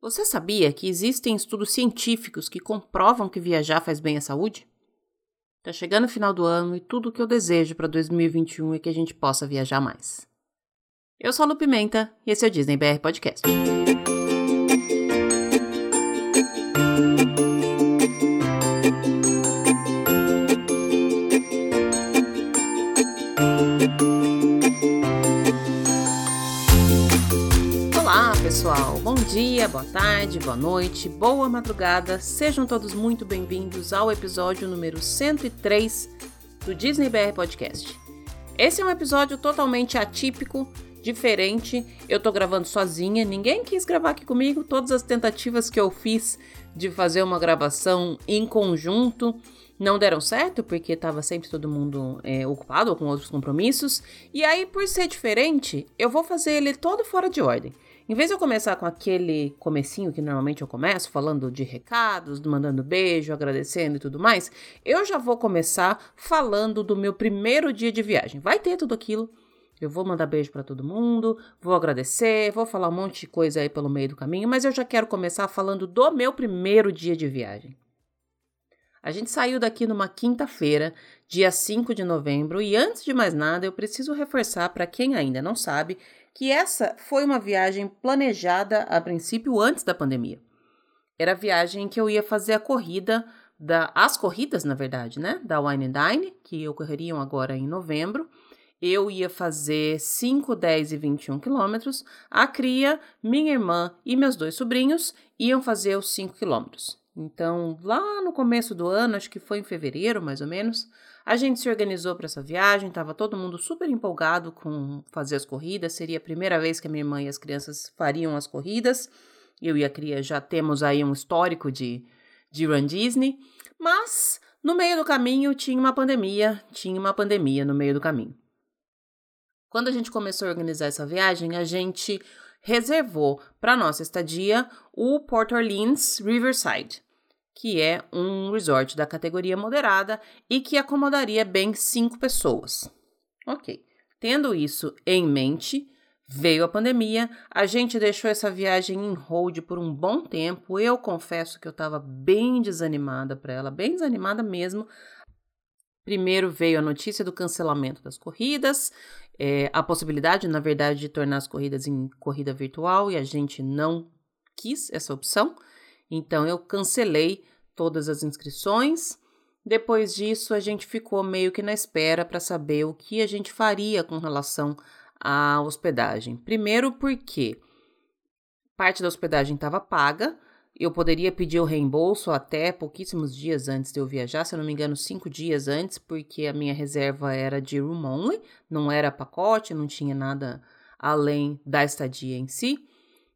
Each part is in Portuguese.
Você sabia que existem estudos científicos que comprovam que viajar faz bem à saúde? Tá chegando o final do ano e tudo o que eu desejo para 2021 é que a gente possa viajar mais. Eu sou a Lu Pimenta e esse é o Disney BR Podcast. Boa tarde, boa noite, boa madrugada. Sejam todos muito bem-vindos ao episódio número 103 do Disney BR Podcast. Esse é um episódio totalmente atípico, diferente. Eu tô gravando sozinha, ninguém quis gravar aqui comigo. Todas as tentativas que eu fiz de fazer uma gravação em conjunto não deram certo, porque estava sempre todo mundo é, ocupado ou com outros compromissos. E aí, por ser diferente, eu vou fazer ele todo fora de ordem. Em vez de eu começar com aquele comecinho que normalmente eu começo, falando de recados, mandando beijo, agradecendo e tudo mais, eu já vou começar falando do meu primeiro dia de viagem. Vai ter tudo aquilo. Eu vou mandar beijo para todo mundo, vou agradecer, vou falar um monte de coisa aí pelo meio do caminho, mas eu já quero começar falando do meu primeiro dia de viagem. A gente saiu daqui numa quinta-feira, dia 5 de novembro, e antes de mais nada, eu preciso reforçar para quem ainda não sabe que essa foi uma viagem planejada a princípio antes da pandemia. Era a viagem que eu ia fazer a corrida da as corridas, na verdade, né, da Wine and Dine, que ocorreriam agora em novembro. Eu ia fazer 5, 10 e 21 quilômetros. A cria, minha irmã e meus dois sobrinhos iam fazer os 5 quilômetros. Então, lá no começo do ano, acho que foi em fevereiro mais ou menos, a gente se organizou para essa viagem, estava todo mundo super empolgado com fazer as corridas. Seria a primeira vez que a minha mãe e as crianças fariam as corridas. Eu e a cria já temos aí um histórico de, de Run Disney. Mas no meio do caminho tinha uma pandemia, tinha uma pandemia no meio do caminho. Quando a gente começou a organizar essa viagem, a gente reservou para nossa estadia o Port Orleans Riverside que é um resort da categoria moderada e que acomodaria bem cinco pessoas. Ok. Tendo isso em mente, veio a pandemia, a gente deixou essa viagem em hold por um bom tempo. Eu confesso que eu estava bem desanimada para ela, bem desanimada mesmo. Primeiro veio a notícia do cancelamento das corridas, é, a possibilidade, na verdade, de tornar as corridas em corrida virtual e a gente não quis essa opção. Então eu cancelei todas as inscrições. Depois disso, a gente ficou meio que na espera para saber o que a gente faria com relação à hospedagem. Primeiro, porque parte da hospedagem estava paga, eu poderia pedir o reembolso até pouquíssimos dias antes de eu viajar, se eu não me engano, cinco dias antes, porque a minha reserva era de room only, não era pacote, não tinha nada além da estadia em si.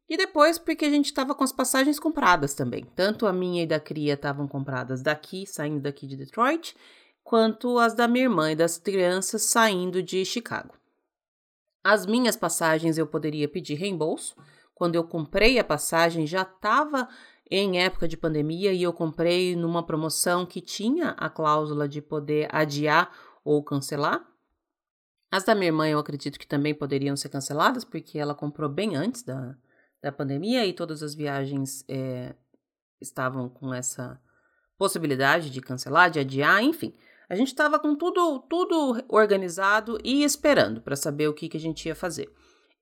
E depois porque a gente estava com as passagens compradas também. Tanto a minha e da cria estavam compradas daqui, saindo daqui de Detroit, quanto as da minha irmã e das crianças saindo de Chicago. As minhas passagens eu poderia pedir reembolso. Quando eu comprei a passagem já estava em época de pandemia e eu comprei numa promoção que tinha a cláusula de poder adiar ou cancelar. As da minha irmã eu acredito que também poderiam ser canceladas porque ela comprou bem antes da, da pandemia e todas as viagens é, estavam com essa possibilidade de cancelar, de adiar, enfim. A gente estava com tudo, tudo organizado e esperando para saber o que, que a gente ia fazer.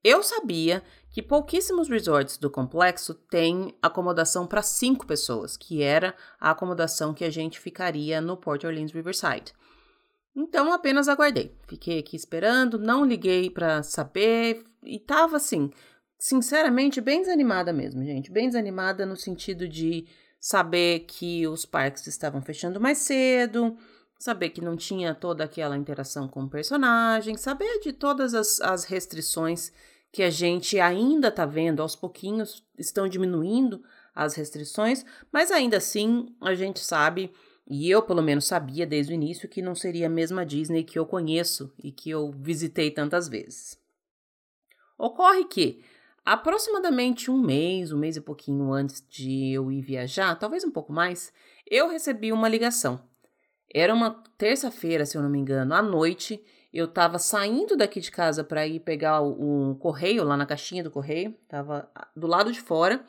Eu sabia que pouquíssimos resorts do complexo têm acomodação para cinco pessoas, que era a acomodação que a gente ficaria no Port Orleans Riverside. Então apenas aguardei. Fiquei aqui esperando, não liguei para saber e tava assim, sinceramente, bem desanimada mesmo, gente. Bem desanimada no sentido de saber que os parques estavam fechando mais cedo, saber que não tinha toda aquela interação com o personagem, saber de todas as, as restrições que a gente ainda tá vendo, aos pouquinhos estão diminuindo as restrições, mas ainda assim a gente sabe, e eu pelo menos sabia desde o início, que não seria a mesma Disney que eu conheço e que eu visitei tantas vezes. Ocorre que Aproximadamente um mês, um mês e pouquinho antes de eu ir viajar, talvez um pouco mais, eu recebi uma ligação. Era uma terça-feira, se eu não me engano, à noite. Eu estava saindo daqui de casa para ir pegar o, correio lá na caixinha do correio, estava do lado de fora.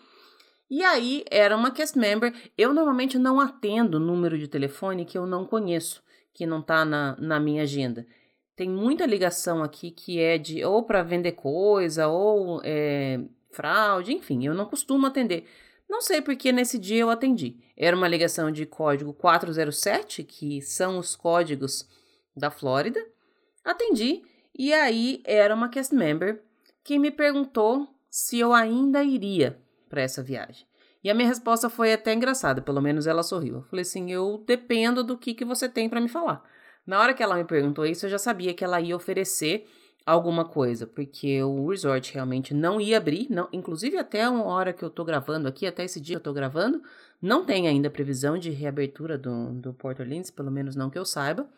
E aí era uma cast member. Eu normalmente não atendo número de telefone que eu não conheço, que não está na, na minha agenda. Tem muita ligação aqui que é de ou para vender coisa ou é, fraude, enfim, eu não costumo atender. Não sei porque nesse dia eu atendi. Era uma ligação de código 407, que são os códigos da Flórida. Atendi e aí era uma cast member que me perguntou se eu ainda iria para essa viagem. E a minha resposta foi até engraçada, pelo menos ela sorriu. Eu falei assim: eu dependo do que, que você tem para me falar. Na hora que ela me perguntou isso, eu já sabia que ela ia oferecer alguma coisa, porque o resort realmente não ia abrir, não, inclusive até a hora que eu tô gravando aqui, até esse dia eu tô gravando, não tem ainda previsão de reabertura do, do Port Orleans, pelo menos não que eu saiba.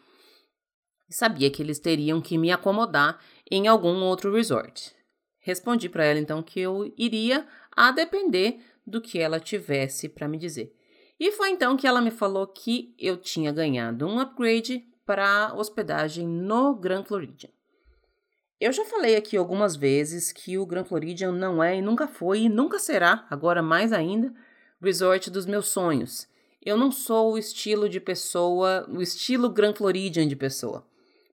Sabia que eles teriam que me acomodar em algum outro resort. Respondi para ela então que eu iria a depender do que ela tivesse para me dizer. E foi então que ela me falou que eu tinha ganhado um upgrade para hospedagem no Grand Floridian. Eu já falei aqui algumas vezes que o Grand Floridian não é e nunca foi e nunca será, agora mais ainda, o resort dos meus sonhos. Eu não sou o estilo de pessoa, o estilo Grand Floridian de pessoa.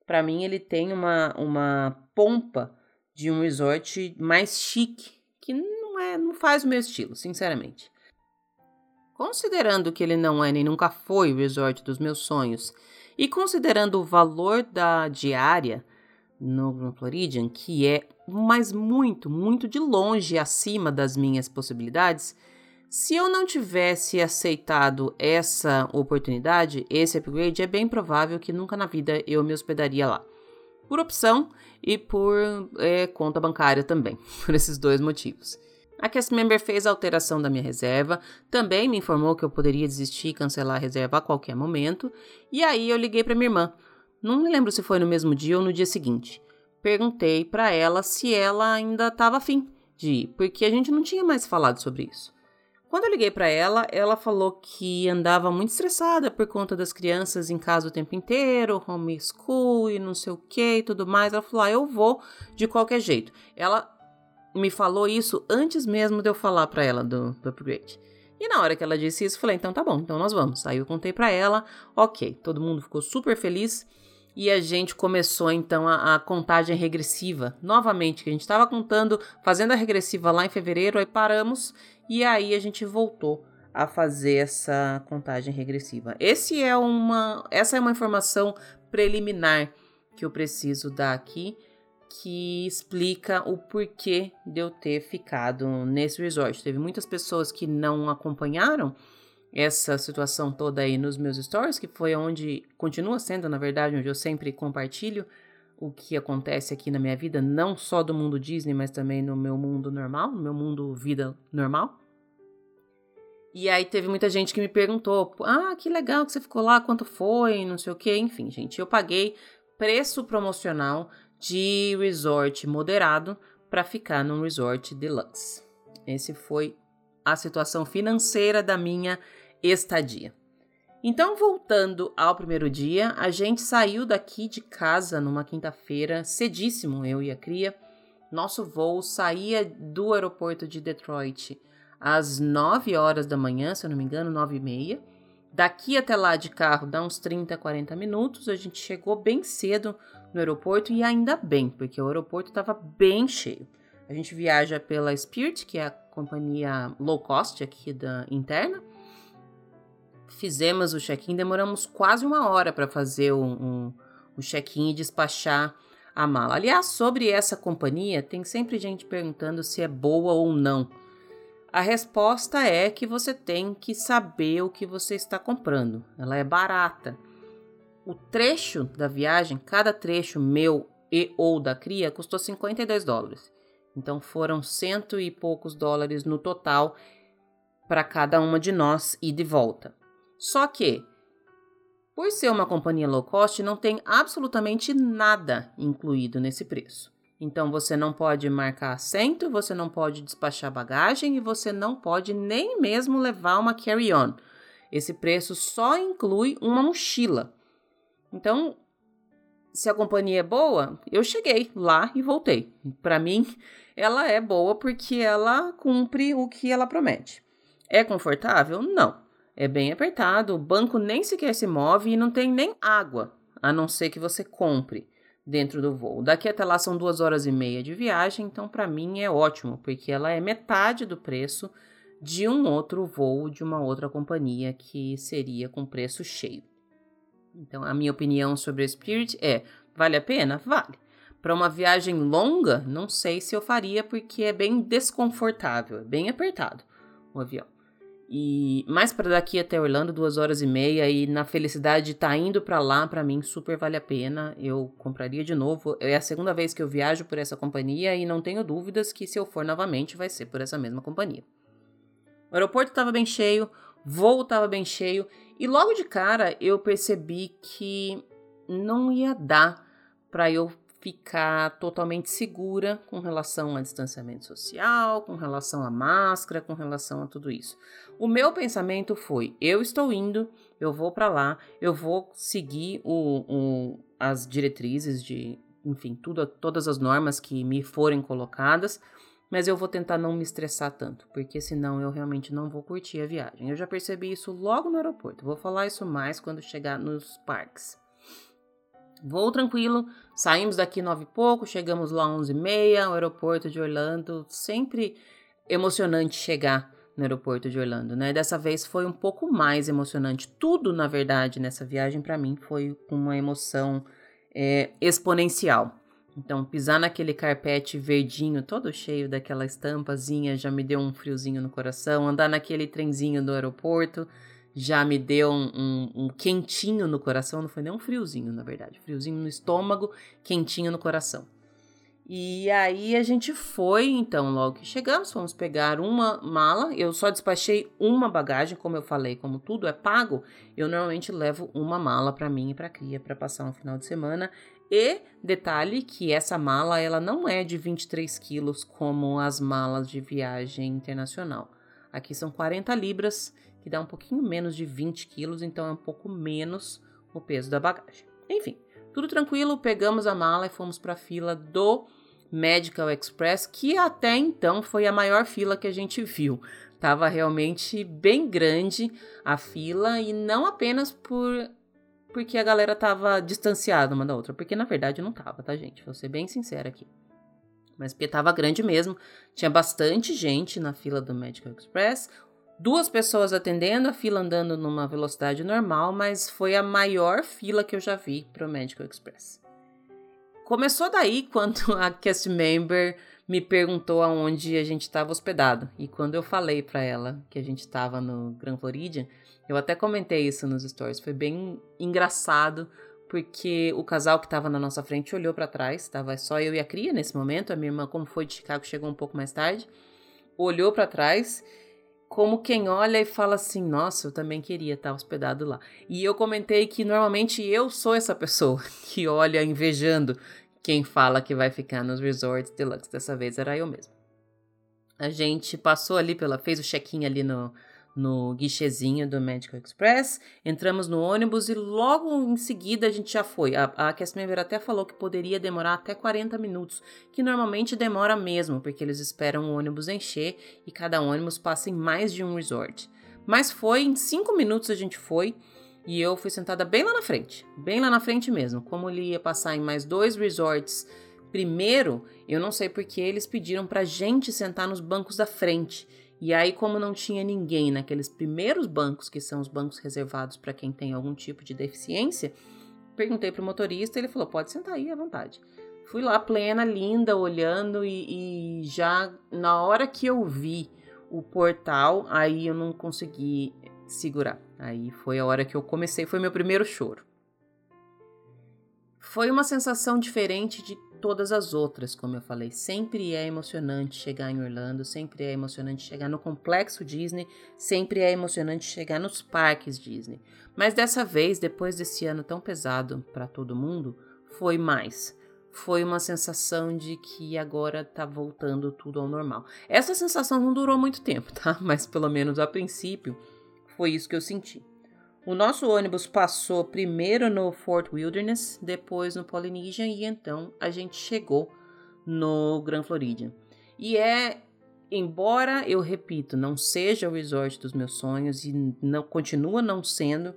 Para mim, ele tem uma, uma pompa de um resort mais chique, que não é, não faz o meu estilo, sinceramente. Considerando que ele não é nem nunca foi o resort dos meus sonhos, e considerando o valor da diária, no Floridian, que é mas muito, muito de longe acima das minhas possibilidades, se eu não tivesse aceitado essa oportunidade, esse upgrade, é bem provável que nunca na vida eu me hospedaria lá. Por opção e por é, conta bancária também, por esses dois motivos. A cast member fez a alteração da minha reserva, também me informou que eu poderia desistir e cancelar a reserva a qualquer momento, e aí eu liguei para minha irmã, não me lembro se foi no mesmo dia ou no dia seguinte. Perguntei para ela se ela ainda estava afim de ir, porque a gente não tinha mais falado sobre isso. Quando eu liguei para ela, ela falou que andava muito estressada por conta das crianças em casa o tempo inteiro, homeschool e não sei o que e tudo mais. Ela falou: ah, eu vou de qualquer jeito. Ela me falou isso antes mesmo de eu falar para ela do, do upgrade. E na hora que ela disse isso, eu falei: então tá bom, então nós vamos. Aí eu contei para ela, ok, todo mundo ficou super feliz. E a gente começou então a, a contagem regressiva. Novamente, que a gente estava contando, fazendo a regressiva lá em fevereiro, aí paramos e aí a gente voltou a fazer essa contagem regressiva. Esse é uma, essa é uma informação preliminar que eu preciso dar aqui, que explica o porquê de eu ter ficado nesse resort. Teve muitas pessoas que não acompanharam essa situação toda aí nos meus stories, que foi onde continua sendo, na verdade, onde eu sempre compartilho o que acontece aqui na minha vida, não só do mundo Disney, mas também no meu mundo normal, no meu mundo vida normal. E aí teve muita gente que me perguntou: "Ah, que legal que você ficou lá, quanto foi?", não sei o quê. Enfim, gente, eu paguei preço promocional de resort moderado para ficar num resort deluxe. Esse foi a situação financeira da minha estadia. Então, voltando ao primeiro dia, a gente saiu daqui de casa numa quinta-feira, cedíssimo, eu e a Cria. Nosso voo saía do aeroporto de Detroit às 9 horas da manhã, se eu não me engano, 9 e meia. Daqui até lá de carro dá uns 30, 40 minutos. A gente chegou bem cedo no aeroporto e ainda bem, porque o aeroporto estava bem cheio. A gente viaja pela Spirit, que é a companhia low cost aqui da interna, fizemos o check-in, demoramos quase uma hora para fazer o, um, o check-in e despachar a mala. Aliás, sobre essa companhia, tem sempre gente perguntando se é boa ou não. A resposta é que você tem que saber o que você está comprando. Ela é barata. O trecho da viagem, cada trecho meu e ou da cria, custou 52 dólares. Então foram cento e poucos dólares no total para cada uma de nós e de volta. Só que, por ser uma companhia low cost, não tem absolutamente nada incluído nesse preço. Então você não pode marcar assento, você não pode despachar bagagem e você não pode nem mesmo levar uma carry-on. Esse preço só inclui uma mochila. Então, se a companhia é boa, eu cheguei lá e voltei. Para mim, ela é boa porque ela cumpre o que ela promete. É confortável? Não. É bem apertado, o banco nem sequer se move e não tem nem água, a não ser que você compre dentro do voo. Daqui até lá são duas horas e meia de viagem, então para mim é ótimo, porque ela é metade do preço de um outro voo de uma outra companhia que seria com preço cheio. Então, a minha opinião sobre a Spirit é: vale a pena? Vale. Para uma viagem longa, não sei se eu faria, porque é bem desconfortável, é bem apertado o avião. E mais para daqui até Orlando, duas horas e meia, e na felicidade de estar tá indo para lá, para mim super vale a pena. Eu compraria de novo. É a segunda vez que eu viajo por essa companhia e não tenho dúvidas que se eu for novamente vai ser por essa mesma companhia. O aeroporto estava bem cheio, voo estava bem cheio, e logo de cara eu percebi que não ia dar para eu ficar totalmente segura com relação ao distanciamento social, com relação à máscara, com relação a tudo isso. O meu pensamento foi: eu estou indo, eu vou para lá, eu vou seguir o, o, as diretrizes de, enfim, tudo, todas as normas que me forem colocadas, mas eu vou tentar não me estressar tanto, porque senão eu realmente não vou curtir a viagem. Eu já percebi isso logo no aeroporto. Vou falar isso mais quando chegar nos parques. Voo tranquilo, saímos daqui nove e pouco, chegamos lá onze e meia, o aeroporto de Orlando, sempre emocionante chegar no aeroporto de Orlando, né? Dessa vez foi um pouco mais emocionante. Tudo, na verdade, nessa viagem para mim foi uma emoção é, exponencial. Então, pisar naquele carpete verdinho, todo cheio daquela estampazinha, já me deu um friozinho no coração. Andar naquele trenzinho do aeroporto, já me deu um, um, um, quentinho no coração, não foi nem um friozinho, na verdade, friozinho no estômago, quentinho no coração. E aí a gente foi, então, logo que chegamos, fomos pegar uma mala. Eu só despachei uma bagagem, como eu falei, como tudo é pago, eu normalmente levo uma mala para mim e para cria para passar um final de semana. E detalhe que essa mala ela não é de 23 quilos como as malas de viagem internacional. Aqui são 40 libras que dá um pouquinho menos de 20 quilos, então é um pouco menos o peso da bagagem. Enfim, tudo tranquilo, pegamos a mala e fomos para a fila do Medical Express, que até então foi a maior fila que a gente viu. Tava realmente bem grande a fila e não apenas por porque a galera tava distanciada uma da outra, porque na verdade não tava, tá, gente? Vou ser bem sincera aqui. Mas porque tava grande mesmo, tinha bastante gente na fila do Medical Express, duas pessoas atendendo, a fila andando numa velocidade normal, mas foi a maior fila que eu já vi para o Medical Express. Começou daí quando a cast member me perguntou aonde a gente estava hospedado. E quando eu falei para ela que a gente estava no Grand Floridian, eu até comentei isso nos stories. Foi bem engraçado porque o casal que estava na nossa frente olhou para trás, estava só eu e a cria nesse momento. A minha irmã, como foi de Chicago, chegou um pouco mais tarde. Olhou para trás como quem olha e fala assim: nossa, eu também queria estar hospedado lá. E eu comentei que normalmente eu sou essa pessoa que olha invejando quem fala que vai ficar nos resorts deluxe. Dessa vez era eu mesmo. A gente passou ali pela. fez o check-in ali no, no guichezinho do Medical Express, entramos no ônibus e logo em seguida a gente já foi. A, a cast member até falou que poderia demorar até 40 minutos, que normalmente demora mesmo, porque eles esperam o ônibus encher e cada ônibus passa em mais de um resort. Mas foi, em 5 minutos a gente foi e eu fui sentada bem lá na frente, bem lá na frente mesmo. Como ele ia passar em mais dois resorts primeiro, eu não sei porque eles pediram pra gente sentar nos bancos da frente. E aí, como não tinha ninguém naqueles primeiros bancos, que são os bancos reservados para quem tem algum tipo de deficiência, perguntei para o motorista, ele falou: pode sentar aí à vontade. Fui lá, plena, linda, olhando, e, e já na hora que eu vi o portal, aí eu não consegui segurar. Aí foi a hora que eu comecei, foi meu primeiro choro. Foi uma sensação diferente de todas as outras, como eu falei. Sempre é emocionante chegar em Orlando, sempre é emocionante chegar no complexo Disney, sempre é emocionante chegar nos parques Disney. Mas dessa vez, depois desse ano tão pesado para todo mundo, foi mais. Foi uma sensação de que agora tá voltando tudo ao normal. Essa sensação não durou muito tempo, tá? Mas pelo menos a princípio foi isso que eu senti. O nosso ônibus passou primeiro no Fort Wilderness, depois no Polynesian e então a gente chegou no Grand Floridian. E é embora eu repito, não seja o resort dos meus sonhos e não continua não sendo,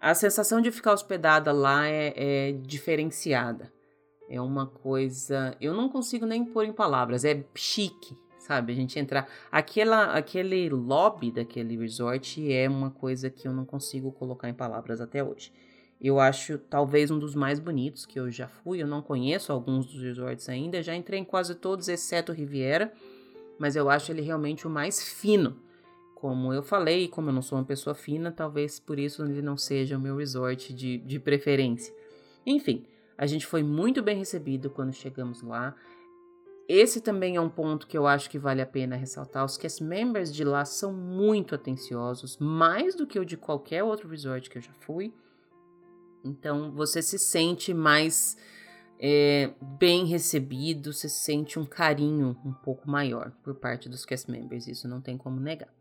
a sensação de ficar hospedada lá é, é diferenciada. É uma coisa. Eu não consigo nem pôr em palavras. É chique, sabe? A gente entrar. Aquela, aquele lobby daquele resort é uma coisa que eu não consigo colocar em palavras até hoje. Eu acho talvez um dos mais bonitos que eu já fui. Eu não conheço alguns dos resorts ainda. Já entrei em quase todos, exceto Riviera. Mas eu acho ele realmente o mais fino. Como eu falei, como eu não sou uma pessoa fina, talvez por isso ele não seja o meu resort de, de preferência. Enfim, a gente foi muito bem recebido quando chegamos lá. Esse também é um ponto que eu acho que vale a pena ressaltar. Os cast members de lá são muito atenciosos, mais do que o de qualquer outro resort que eu já fui. Então você se sente mais é, bem recebido, você sente um carinho um pouco maior por parte dos cast members, isso não tem como negar.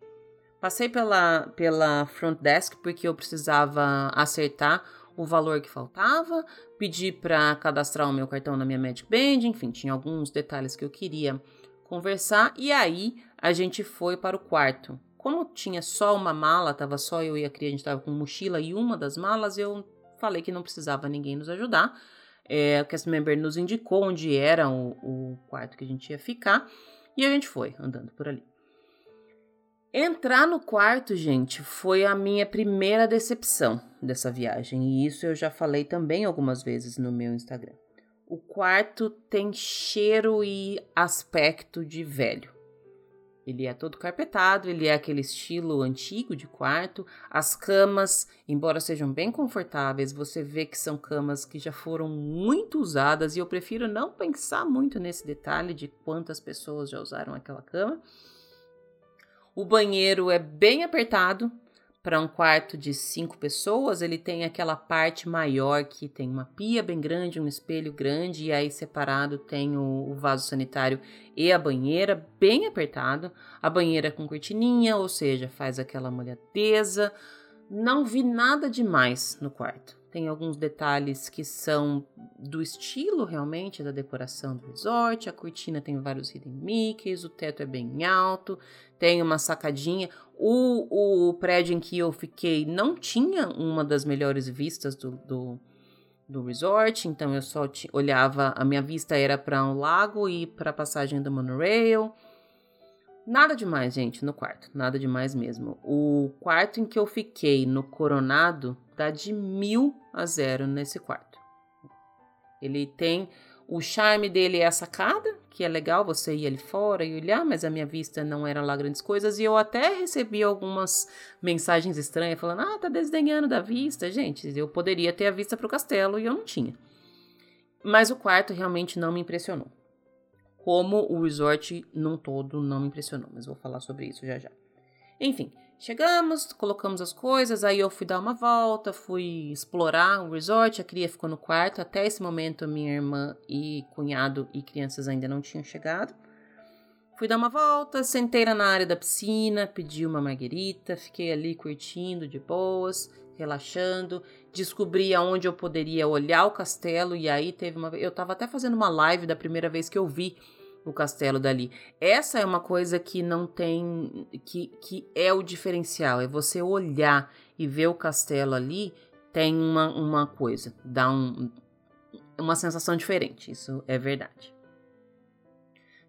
Passei pela, pela front desk porque eu precisava acertar o valor que faltava, pedi para cadastrar o meu cartão na minha Magic Band, enfim, tinha alguns detalhes que eu queria conversar e aí a gente foi para o quarto. Como tinha só uma mala, tava só eu e a criança, a gente tava com mochila e uma das malas, eu falei que não precisava ninguém nos ajudar. É, o cast member nos indicou onde era o, o quarto que a gente ia ficar e a gente foi andando por ali. Entrar no quarto, gente, foi a minha primeira decepção dessa viagem, e isso eu já falei também algumas vezes no meu Instagram. O quarto tem cheiro e aspecto de velho. Ele é todo carpetado, ele é aquele estilo antigo de quarto. As camas, embora sejam bem confortáveis, você vê que são camas que já foram muito usadas e eu prefiro não pensar muito nesse detalhe de quantas pessoas já usaram aquela cama. O banheiro é bem apertado para um quarto de cinco pessoas. Ele tem aquela parte maior que tem uma pia bem grande, um espelho grande, e aí separado tem o, o vaso sanitário e a banheira, bem apertado. A banheira com cortininha, ou seja, faz aquela molhadeza. Não vi nada demais no quarto. Tem alguns detalhes que são do estilo realmente da decoração do resort. A cortina tem vários hidden mickeys, o teto é bem alto, tem uma sacadinha. O, o prédio em que eu fiquei não tinha uma das melhores vistas do, do, do resort, então eu só olhava, a minha vista era para um lago e para a passagem do monorail. Nada demais, gente, no quarto. Nada demais mesmo. O quarto em que eu fiquei no Coronado dá de mil a zero nesse quarto. Ele tem. O charme dele é a sacada, que é legal você ir ali fora e olhar, mas a minha vista não era lá grandes coisas. E eu até recebi algumas mensagens estranhas falando: ah, tá desdenhando da vista. Gente, eu poderia ter a vista para o castelo e eu não tinha. Mas o quarto realmente não me impressionou como o resort num todo não me impressionou, mas vou falar sobre isso já já. Enfim, chegamos, colocamos as coisas, aí eu fui dar uma volta, fui explorar o resort, a cria ficou no quarto. Até esse momento, minha irmã e cunhado e crianças ainda não tinham chegado. Fui dar uma volta, sentei na área da piscina, pedi uma marguerita, fiquei ali curtindo de boas, relaxando, descobri aonde eu poderia olhar o castelo e aí teve uma eu estava até fazendo uma live da primeira vez que eu vi o castelo dali. Essa é uma coisa que não tem que, que é o diferencial, é você olhar e ver o castelo ali, tem uma, uma coisa, dá um, uma sensação diferente, isso é verdade.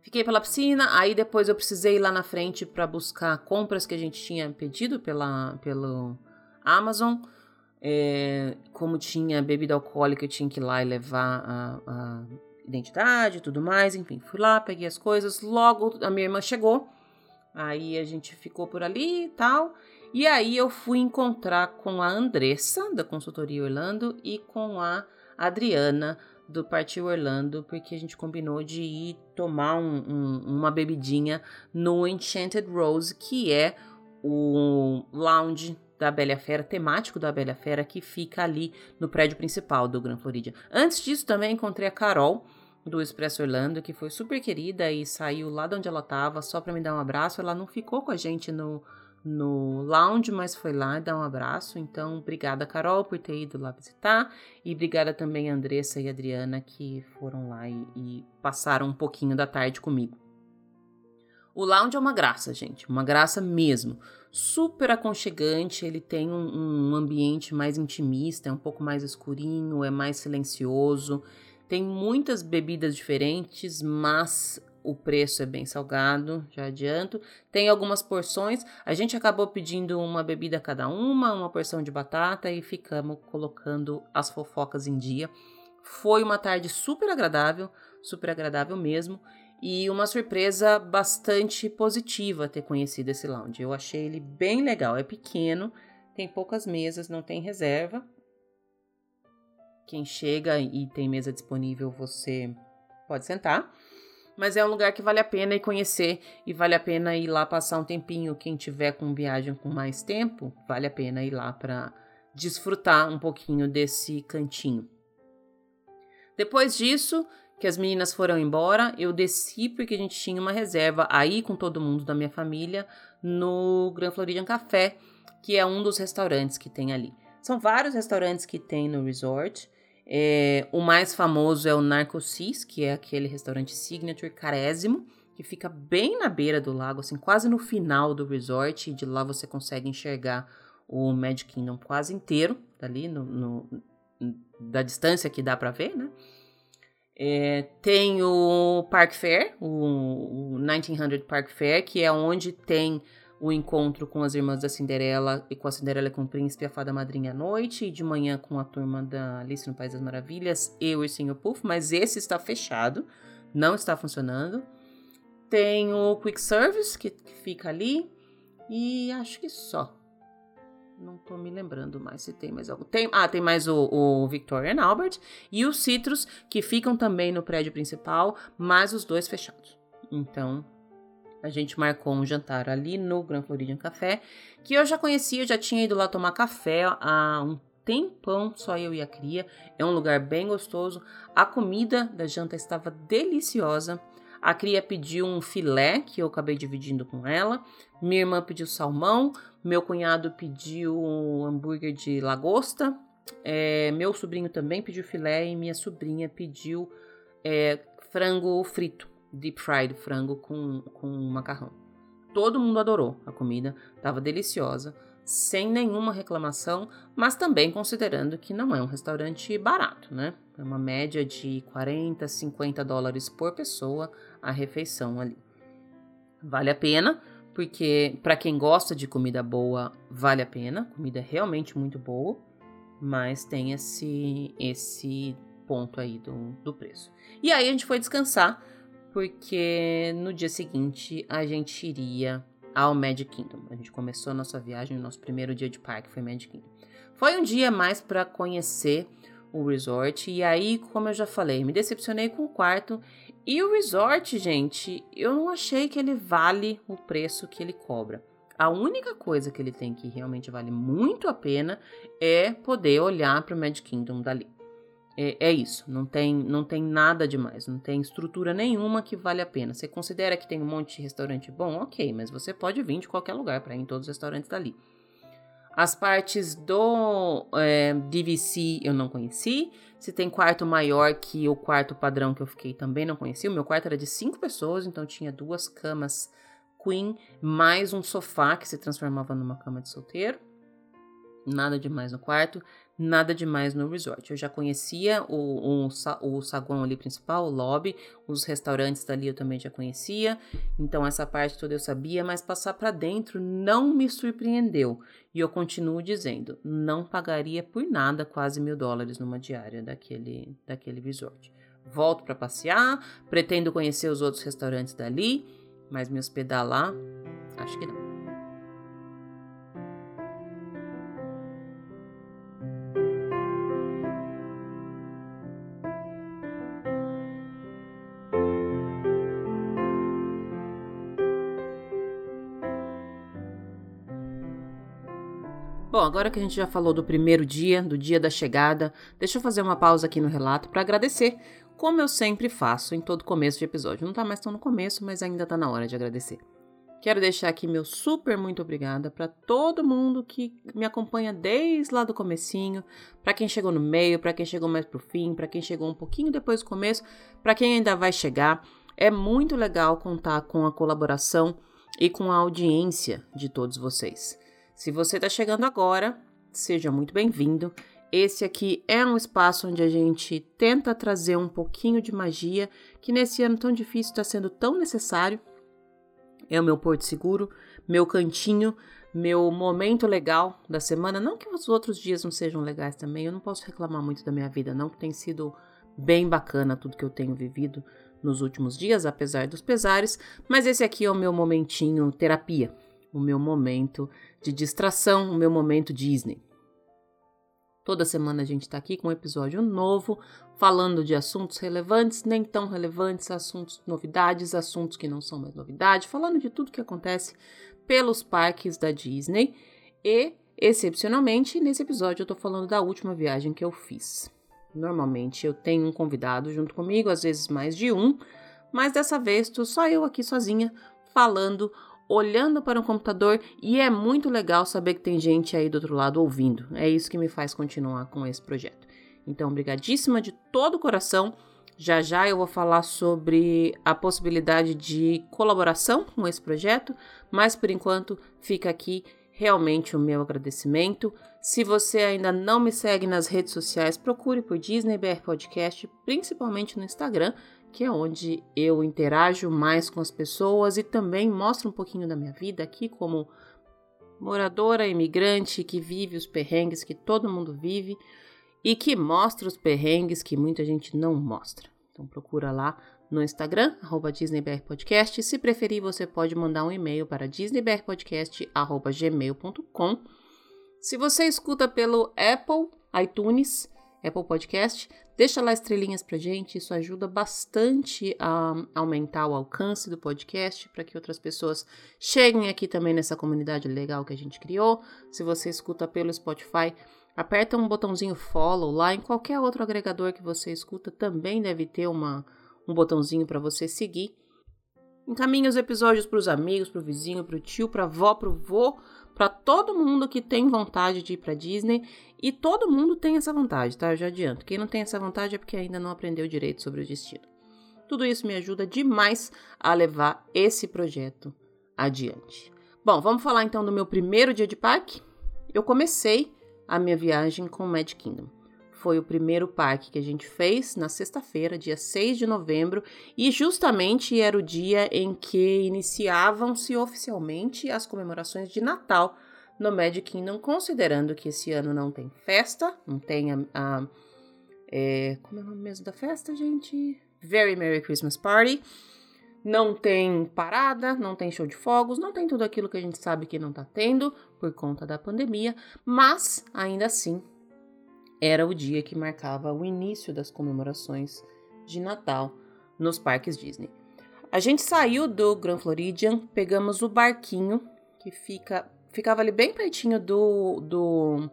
Fiquei pela piscina, aí depois eu precisei ir lá na frente para buscar compras que a gente tinha pedido pela, pelo Amazon. É, como tinha bebida alcoólica, eu tinha que ir lá e levar a, identidade e tudo mais. Enfim, fui lá, peguei as coisas. Logo a minha irmã chegou. Aí a gente ficou por ali e tal. E aí eu fui encontrar com a Andressa, da consultoria Orlando, e com a Adriana, do Partiu Orlando, porque a gente combinou de ir tomar um, um, uma bebidinha no Enchanted Rose, que é o lounge da Bela Fera, temático da Bela Fera, que fica ali no prédio principal do Gran Floridian. Antes disso, também encontrei a Carol, do Expresso Orlando, que foi super querida e saiu lá de onde ela estava só para me dar um abraço. Ela não ficou com a gente no, no lounge, mas foi lá dar um abraço. Então, obrigada, Carol, por ter ido lá visitar. E obrigada também a Andressa e a Adriana, que foram lá e, e passaram um pouquinho da tarde comigo. O lounge é uma graça, gente, uma graça mesmo. Super aconchegante, ele tem um, um ambiente mais intimista, é um pouco mais escurinho, é mais silencioso. Tem muitas bebidas diferentes, mas o preço é bem salgado, já adianto. Tem algumas porções. A gente acabou pedindo uma bebida cada uma, uma porção de batata e ficamos colocando as fofocas em dia. Foi uma tarde super agradável, super agradável mesmo. E uma surpresa bastante positiva ter conhecido esse lounge. Eu achei ele bem legal. É pequeno, tem poucas mesas, não tem reserva. Quem chega e tem mesa disponível, você pode sentar. Mas é um lugar que vale a pena ir conhecer e vale a pena ir lá passar um tempinho. Quem tiver com viagem com mais tempo, vale a pena ir lá para desfrutar um pouquinho desse cantinho. Depois disso, que as meninas foram embora, eu desci porque a gente tinha uma reserva aí com todo mundo da minha família no Grand Floridian Café, que é um dos restaurantes que tem ali. São vários restaurantes que tem no resort. É, o mais famoso é o Narcosis, que é aquele restaurante signature carésimo, que fica bem na beira do lago, assim, quase no final do resort. E de lá você consegue enxergar o Magic Kingdom quase inteiro, dali no, no da distância que dá para ver, né? É, tem o Park Fair, o, o 1900 Park Fair, que é onde tem o encontro com as irmãs da Cinderela e com a Cinderela com o Príncipe e a Fada Madrinha à noite, e de manhã com a turma da Alice no País das Maravilhas e o Ursinho Puff, mas esse está fechado, não está funcionando. Tem o Quick Service, que, fica ali, e acho que só. Não tô me lembrando mais se tem mais algo. Tem, ah, tem mais o, o Victoria Albert e os Citrus, que ficam também no prédio principal, mas os dois fechados. Então, a gente marcou um jantar ali no Grand Floridian Café, que eu já conhecia, eu já tinha ido lá tomar café há um tempão, só eu e a cria. É um lugar bem gostoso. A comida da janta estava deliciosa. A cria pediu um filé, que eu acabei dividindo com ela. Minha irmã pediu salmão. Meu cunhado pediu um hambúrguer de lagosta. É, meu sobrinho também pediu filé. E minha sobrinha pediu é, frango frito deep fried frango com, com macarrão. Todo mundo adorou a comida, estava deliciosa, sem nenhuma reclamação, mas também considerando que não é um restaurante barato, né? É uma média de 40, 50 dólares por pessoa a refeição ali. Vale a pena, porque para quem gosta de comida boa, vale a pena. Comida é realmente muito boa, mas tem esse esse ponto aí do, do preço. E aí a gente foi descansar porque no dia seguinte a gente iria ao Magic Kingdom. A gente começou a nossa viagem, o nosso primeiro dia de parque foi Magic Kingdom. Foi um dia mais para conhecer o resort e aí, como eu já falei, me decepcionei com o quarto e o resort, gente, eu não achei que ele vale o preço que ele cobra. A única coisa que ele tem que realmente vale muito a pena é poder olhar para o Magic Kingdom dali. É, é, isso, não tem, não tem nada demais, não tem estrutura nenhuma que vale a pena. Você considera que tem um monte de restaurante bom? Ok, mas você pode vir de qualquer lugar para ir em todos os restaurantes dali. As partes do é, DVC eu não conheci. Se tem quarto maior que o quarto padrão que eu fiquei também não conheci. O meu quarto era de cinco pessoas, então tinha duas camas queen, mais um sofá que se transformava numa cama de solteiro. Nada demais no quarto nada demais no resort. Eu já conhecia o, o, saguão ali principal, o lobby, os restaurantes dali eu também já conhecia, então essa parte toda eu sabia, mas passar para dentro não me surpreendeu. E eu continuo dizendo, não pagaria por nada quase mil dólares numa diária daquele, daquele resort. Volto para passear, pretendo conhecer os outros restaurantes dali, mas me hospedar lá, acho que não. Agora que a gente já falou do primeiro dia, do dia da chegada, deixa eu fazer uma pausa aqui no relato para agradecer, como eu sempre faço em todo começo de episódio. Não tá mais tão no começo, mas ainda tá na hora de agradecer. Quero deixar aqui meu super muito obrigada para todo mundo que me acompanha desde lá do comecinho, para quem chegou no meio, para quem chegou mais pro fim, para quem chegou um pouquinho depois do começo, para quem ainda vai chegar. É muito legal contar com a colaboração e com a audiência de todos vocês. Se você está chegando agora, seja muito bem-vindo. Esse aqui é um espaço onde a gente tenta trazer um pouquinho de magia que nesse ano tão difícil está sendo tão necessário. É o meu porto seguro, meu cantinho, meu momento legal da semana. Não que os outros dias não sejam legais também, eu não posso reclamar muito da minha vida, não, que tem sido bem bacana tudo que eu tenho vivido nos últimos dias, apesar dos pesares. Mas esse aqui é o meu momentinho terapia, o meu momento de distração, o meu momento Disney. Toda semana a gente está aqui com um episódio novo, falando de assuntos relevantes, nem tão relevantes, assuntos novidades, assuntos que não são mais novidade, falando de tudo que acontece pelos parques da Disney. E, excepcionalmente, nesse episódio eu estou falando da última viagem que eu fiz. Normalmente eu tenho um convidado junto comigo, às vezes mais de um, mas dessa vez estou só eu aqui sozinha falando olhando para um computador e é muito legal saber que tem gente aí do outro lado ouvindo. É isso que me faz continuar com esse projeto. Então, obrigadíssima de todo o coração. Já já eu vou falar sobre a possibilidade de colaboração com esse projeto, mas por enquanto fica aqui realmente o meu agradecimento. Se você ainda não me segue nas redes sociais, procure por Disney BR Podcast, principalmente no Instagram, que é onde eu interajo mais com as pessoas e também mostro um pouquinho da minha vida aqui como moradora imigrante que vive os perrengues que todo mundo vive e que mostra os perrengues que muita gente não mostra. Então procura lá no Instagram, arroba DisneyBRPodcast. Se preferir, você pode mandar um e-mail para disneybrpodcast.gmail.com. Se você escuta pelo Apple iTunes, Apple Podcast, deixa lá estrelinhas pra gente, isso ajuda bastante a aumentar o alcance do podcast para que outras pessoas cheguem aqui também nessa comunidade legal que a gente criou. Se você escuta pelo Spotify, aperta um botãozinho follow lá em qualquer outro agregador que você escuta, também deve ter uma, um botãozinho para você seguir. Encaminhe os episódios para os amigos, para o vizinho, para o tio, para a avó, para o vô, para todo mundo que tem vontade de ir para Disney e todo mundo tem essa vontade, tá? Eu já adianto. Quem não tem essa vontade é porque ainda não aprendeu direito sobre o destino. Tudo isso me ajuda demais a levar esse projeto adiante. Bom, vamos falar então do meu primeiro dia de parque. Eu comecei a minha viagem com Magic Kingdom. Foi o primeiro parque que a gente fez na sexta-feira, dia 6 de novembro, e justamente era o dia em que iniciavam-se oficialmente as comemorações de Natal no Magic Kingdom, considerando que esse ano não tem festa, não tem a. a é, como é o nome mesmo da festa, gente? Very Merry Christmas Party. Não tem parada, não tem show de fogos, não tem tudo aquilo que a gente sabe que não tá tendo por conta da pandemia, mas ainda assim era o dia que marcava o início das comemorações de Natal nos parques Disney. A gente saiu do Grand Floridian, pegamos o barquinho que fica ficava ali bem pertinho do, do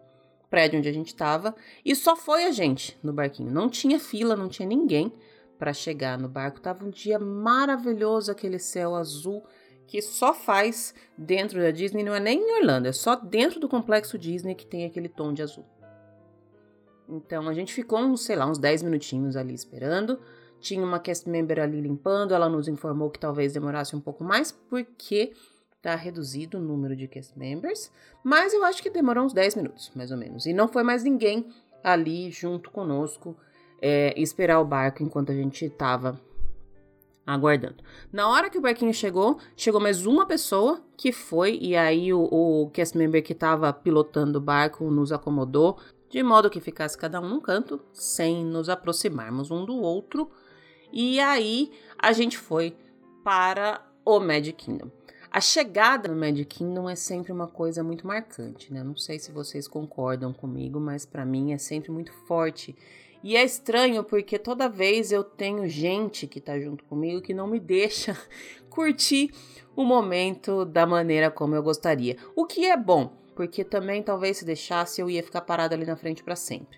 prédio onde a gente estava e só foi a gente no barquinho. Não tinha fila, não tinha ninguém para chegar no barco. Tava um dia maravilhoso, aquele céu azul que só faz dentro da Disney, não é nem em Orlando, é só dentro do complexo Disney que tem aquele tom de azul. Então a gente ficou uns, sei lá, uns 10 minutinhos ali esperando. Tinha uma cast member ali limpando, ela nos informou que talvez demorasse um pouco mais, porque tá reduzido o número de cast members, mas eu acho que demorou uns 10 minutos, mais ou menos. E não foi mais ninguém ali junto conosco é, esperar o barco enquanto a gente estava aguardando. Na hora que o barquinho chegou, chegou mais uma pessoa que foi, e aí o, o cast member que estava pilotando o barco nos acomodou, de modo que ficasse cada um num canto, sem nos aproximarmos um do outro. E aí a gente foi para o Magic Kingdom. A chegada no Magic Kingdom é sempre uma coisa muito marcante, né? Não sei se vocês concordam comigo, mas para mim é sempre muito forte. E é estranho porque toda vez eu tenho gente que tá junto comigo que não me deixa curtir o momento da maneira como eu gostaria. O que é bom, porque também talvez se deixasse eu ia ficar parada ali na frente para sempre.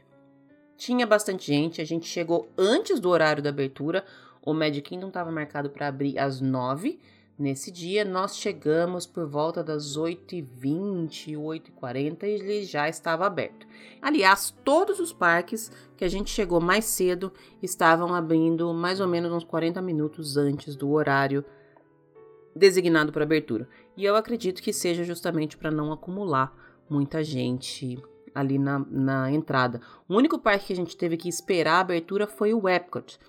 Tinha bastante gente, a gente chegou antes do horário da abertura. O Magic Kingdom estava marcado para abrir às nove Nesse dia, nós chegamos por volta das 8h20, 8h40 e ele já estava aberto. Aliás, todos os parques que a gente chegou mais cedo estavam abrindo mais ou menos uns 40 minutos antes do horário designado para abertura. E eu acredito que seja justamente para não acumular muita gente ali na, na entrada. O único parque que a gente teve que esperar a abertura foi o Epcot,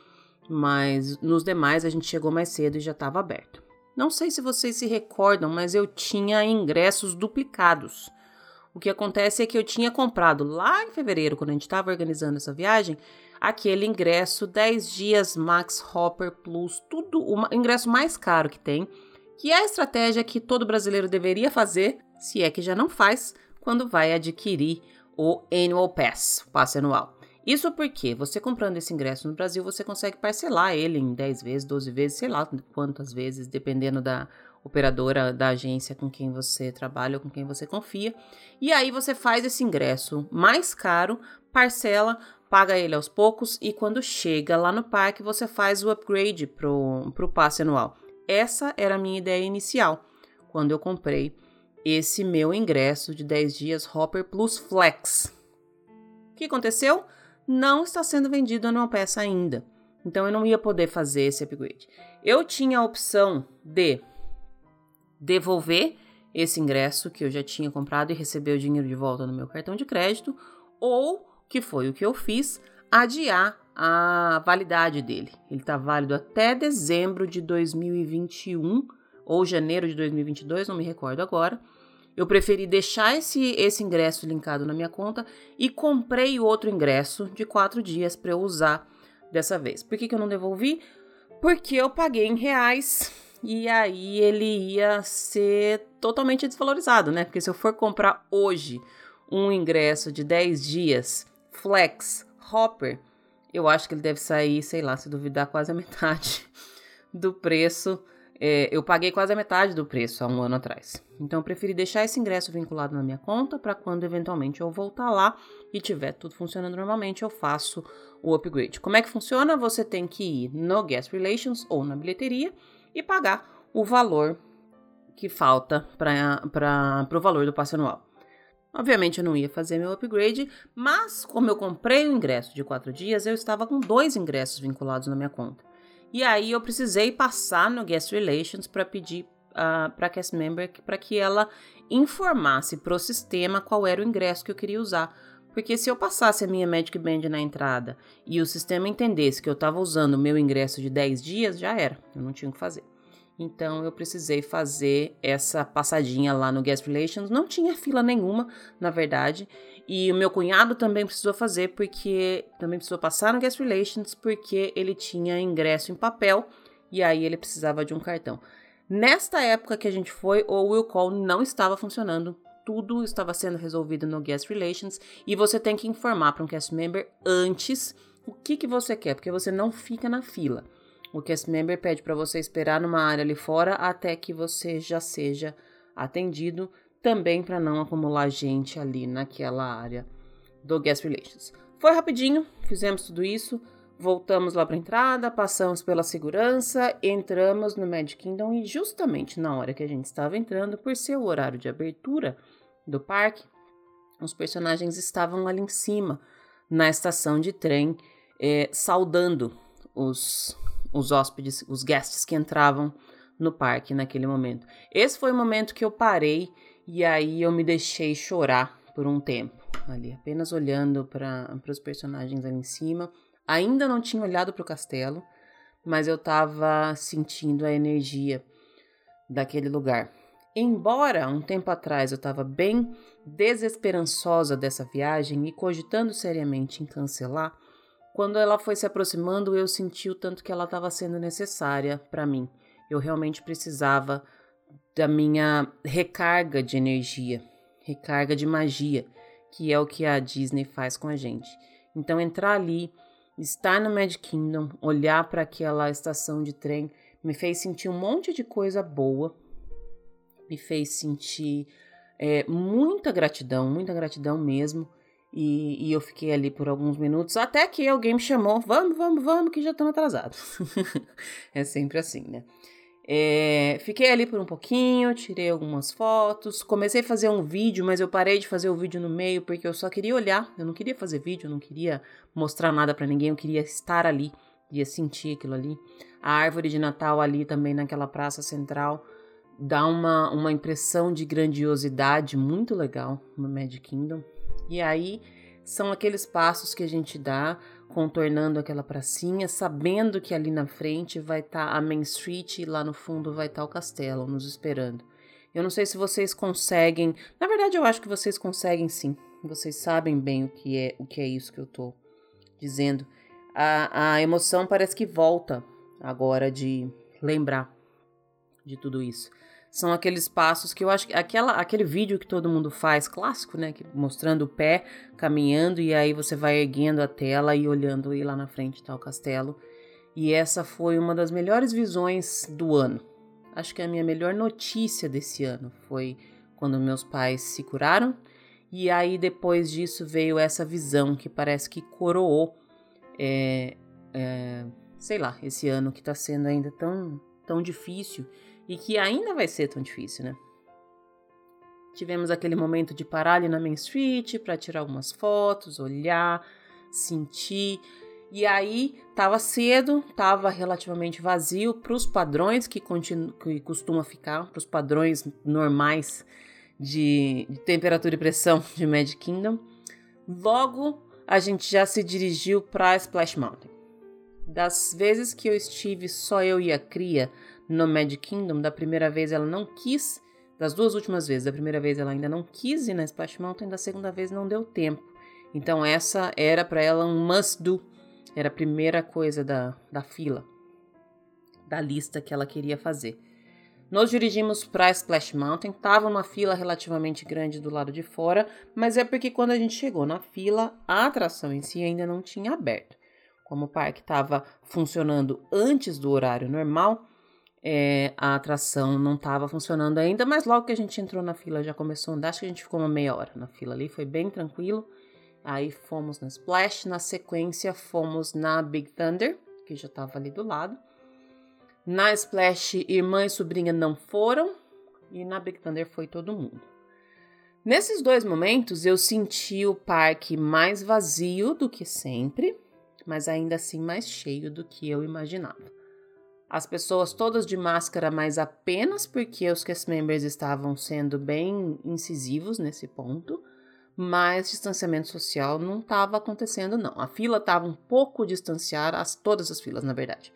mas nos demais a gente chegou mais cedo e já estava aberto. Não sei se vocês se recordam, mas eu tinha ingressos duplicados. O que acontece é que eu tinha comprado lá em fevereiro, quando a gente estava organizando essa viagem, aquele ingresso 10 dias Max Hopper Plus, tudo o ingresso mais caro que tem, que é a estratégia que todo brasileiro deveria fazer, se é que já não faz, quando vai adquirir o Annual Pass, passe anual. Isso porque você comprando esse ingresso no Brasil, você consegue parcelar ele em 10 vezes, 12 vezes, sei lá quantas vezes, dependendo da operadora da agência com quem você trabalha ou com quem você confia. E aí você faz esse ingresso mais caro, parcela, paga ele aos poucos e quando chega lá no parque você faz o upgrade pro, pro passe anual. Essa era a minha ideia inicial quando eu comprei esse meu ingresso de 10 dias Hopper Plus Flex. O que aconteceu? Não está sendo vendido a peça ainda. Então eu não ia poder fazer esse upgrade. Eu tinha a opção de devolver esse ingresso que eu já tinha comprado e receber o dinheiro de volta no meu cartão de crédito, ou, que foi o que eu fiz, adiar a validade dele. Ele está válido até dezembro de 2021 ou janeiro de 2022, não me recordo agora. Eu preferi deixar esse, esse ingresso linkado na minha conta e comprei outro ingresso de quatro dias para eu usar dessa vez. Por que, que eu não devolvi? Porque eu paguei em reais e aí ele ia ser totalmente desvalorizado, né? Porque se eu for comprar hoje um ingresso de 10 dias, Flex, Hopper, eu acho que ele deve sair, sei lá, se duvidar, quase a metade do preço é, eu paguei quase a metade do preço há um ano atrás. Então eu preferi deixar esse ingresso vinculado na minha conta para quando eventualmente eu voltar lá e tiver tudo funcionando normalmente, eu faço o upgrade. Como é que funciona? Você tem que ir no Guest Relations ou na bilheteria e pagar o valor que falta para o valor do passe anual. Obviamente eu não ia fazer meu upgrade, mas como eu comprei o ingresso de quatro dias, eu estava com dois ingressos vinculados na minha conta. E aí eu precisei passar no Guest Relations para pedir uh, para a cast member para que ela informasse para o sistema qual era o ingresso que eu queria usar. Porque se eu passasse a minha Magic Band na entrada e o sistema entendesse que eu estava usando o meu ingresso de 10 dias, já era, eu não tinha o que fazer. Então eu precisei fazer essa passadinha lá no Guest Relations. Não tinha fila nenhuma, na verdade. E o meu cunhado também precisou fazer porque também precisou passar no Guest Relations porque ele tinha ingresso em papel e aí ele precisava de um cartão. Nesta época que a gente foi, o Will Call não estava funcionando. Tudo estava sendo resolvido no Guest Relations e você tem que informar para um cast member antes o que, que você quer, porque você não fica na fila. O cast member pede para você esperar numa área ali fora até que você já seja atendido, também para não acumular gente ali naquela área do guest relations. Foi rapidinho, fizemos tudo isso, voltamos lá para a entrada, passamos pela segurança, entramos no Magic Kingdom e justamente na hora que a gente estava entrando, por ser o horário de abertura do parque, os personagens estavam ali em cima, na estação de trem, é, saudando os os hóspedes, os guests que entravam no parque naquele momento. Esse foi o momento que eu parei e aí eu me deixei chorar por um tempo ali, apenas olhando para os personagens ali em cima. Ainda não tinha olhado para o castelo, mas eu estava sentindo a energia daquele lugar. Embora um tempo atrás eu estava bem desesperançosa dessa viagem e cogitando seriamente em cancelar, quando ela foi se aproximando, eu senti o tanto que ela estava sendo necessária para mim. Eu realmente precisava da minha recarga de energia, recarga de magia, que é o que a Disney faz com a gente. Então, entrar ali, estar no Magic Kingdom, olhar para aquela estação de trem, me fez sentir um monte de coisa boa, me fez sentir é, muita gratidão, muita gratidão mesmo e, e, eu fiquei ali por alguns minutos, até que alguém me chamou, vamos, vamos, vamos, que já estamos atrasados. é sempre assim, né? É, fiquei ali por um pouquinho, tirei algumas fotos, comecei a fazer um vídeo, mas eu parei de fazer o vídeo no meio porque eu só queria olhar, eu não queria fazer vídeo, eu não queria mostrar nada para ninguém, eu queria estar ali, ia sentir aquilo ali. A árvore de Natal ali também naquela praça central dá uma, uma impressão de grandiosidade muito legal no Magic Kingdom. E aí são aqueles passos que a gente dá contornando aquela pracinha, sabendo que ali na frente vai estar tá a Main Street e lá no fundo vai estar tá o castelo nos esperando. Eu não sei se vocês conseguem, na verdade eu acho que vocês conseguem sim. Vocês sabem bem o que é, o que é isso que eu tô dizendo. A, a emoção parece que volta agora de lembrar de tudo isso são aqueles passos que eu acho que aquela, aquele vídeo que todo mundo faz, clássico, né? Mostrando o pé caminhando e aí você vai erguendo a tela e olhando aí lá na frente tá o castelo. E essa foi uma das melhores visões do ano. Acho que a minha melhor notícia desse ano foi quando meus pais se curaram. E aí depois disso veio essa visão que parece que coroou, é, é, sei lá, esse ano que tá sendo ainda tão, tão difícil e que ainda vai ser tão difícil, né? Tivemos aquele momento de parar ali na Main Street para tirar algumas fotos, olhar, sentir. E aí tava cedo, tava relativamente vazio para os padrões que, que costuma ficar, para os padrões normais de, de temperatura e pressão de Magic Kingdom. Logo a gente já se dirigiu para Splash Mountain. Das vezes que eu estive só eu e a cria, no Magic Kingdom, da primeira vez ela não quis, das duas últimas vezes, da primeira vez ela ainda não quis ir na Splash Mountain, da segunda vez não deu tempo. Então essa era para ela um must do, era a primeira coisa da, da fila, da lista que ela queria fazer. Nos dirigimos para Splash Mountain, estava uma fila relativamente grande do lado de fora, mas é porque quando a gente chegou na fila, a atração em si ainda não tinha aberto. Como o parque estava funcionando antes do horário normal, é, a atração não estava funcionando ainda, mas logo que a gente entrou na fila já começou a andar, acho que a gente ficou uma meia hora na fila ali, foi bem tranquilo. Aí fomos na Splash, na sequência fomos na Big Thunder, que já estava ali do lado. Na Splash, irmã e sobrinha não foram, e na Big Thunder foi todo mundo. Nesses dois momentos eu senti o parque mais vazio do que sempre, mas ainda assim mais cheio do que eu imaginava. As pessoas todas de máscara, mas apenas porque os cast members estavam sendo bem incisivos nesse ponto. Mas distanciamento social não estava acontecendo, não. A fila estava um pouco distanciada, as, todas as filas, na verdade,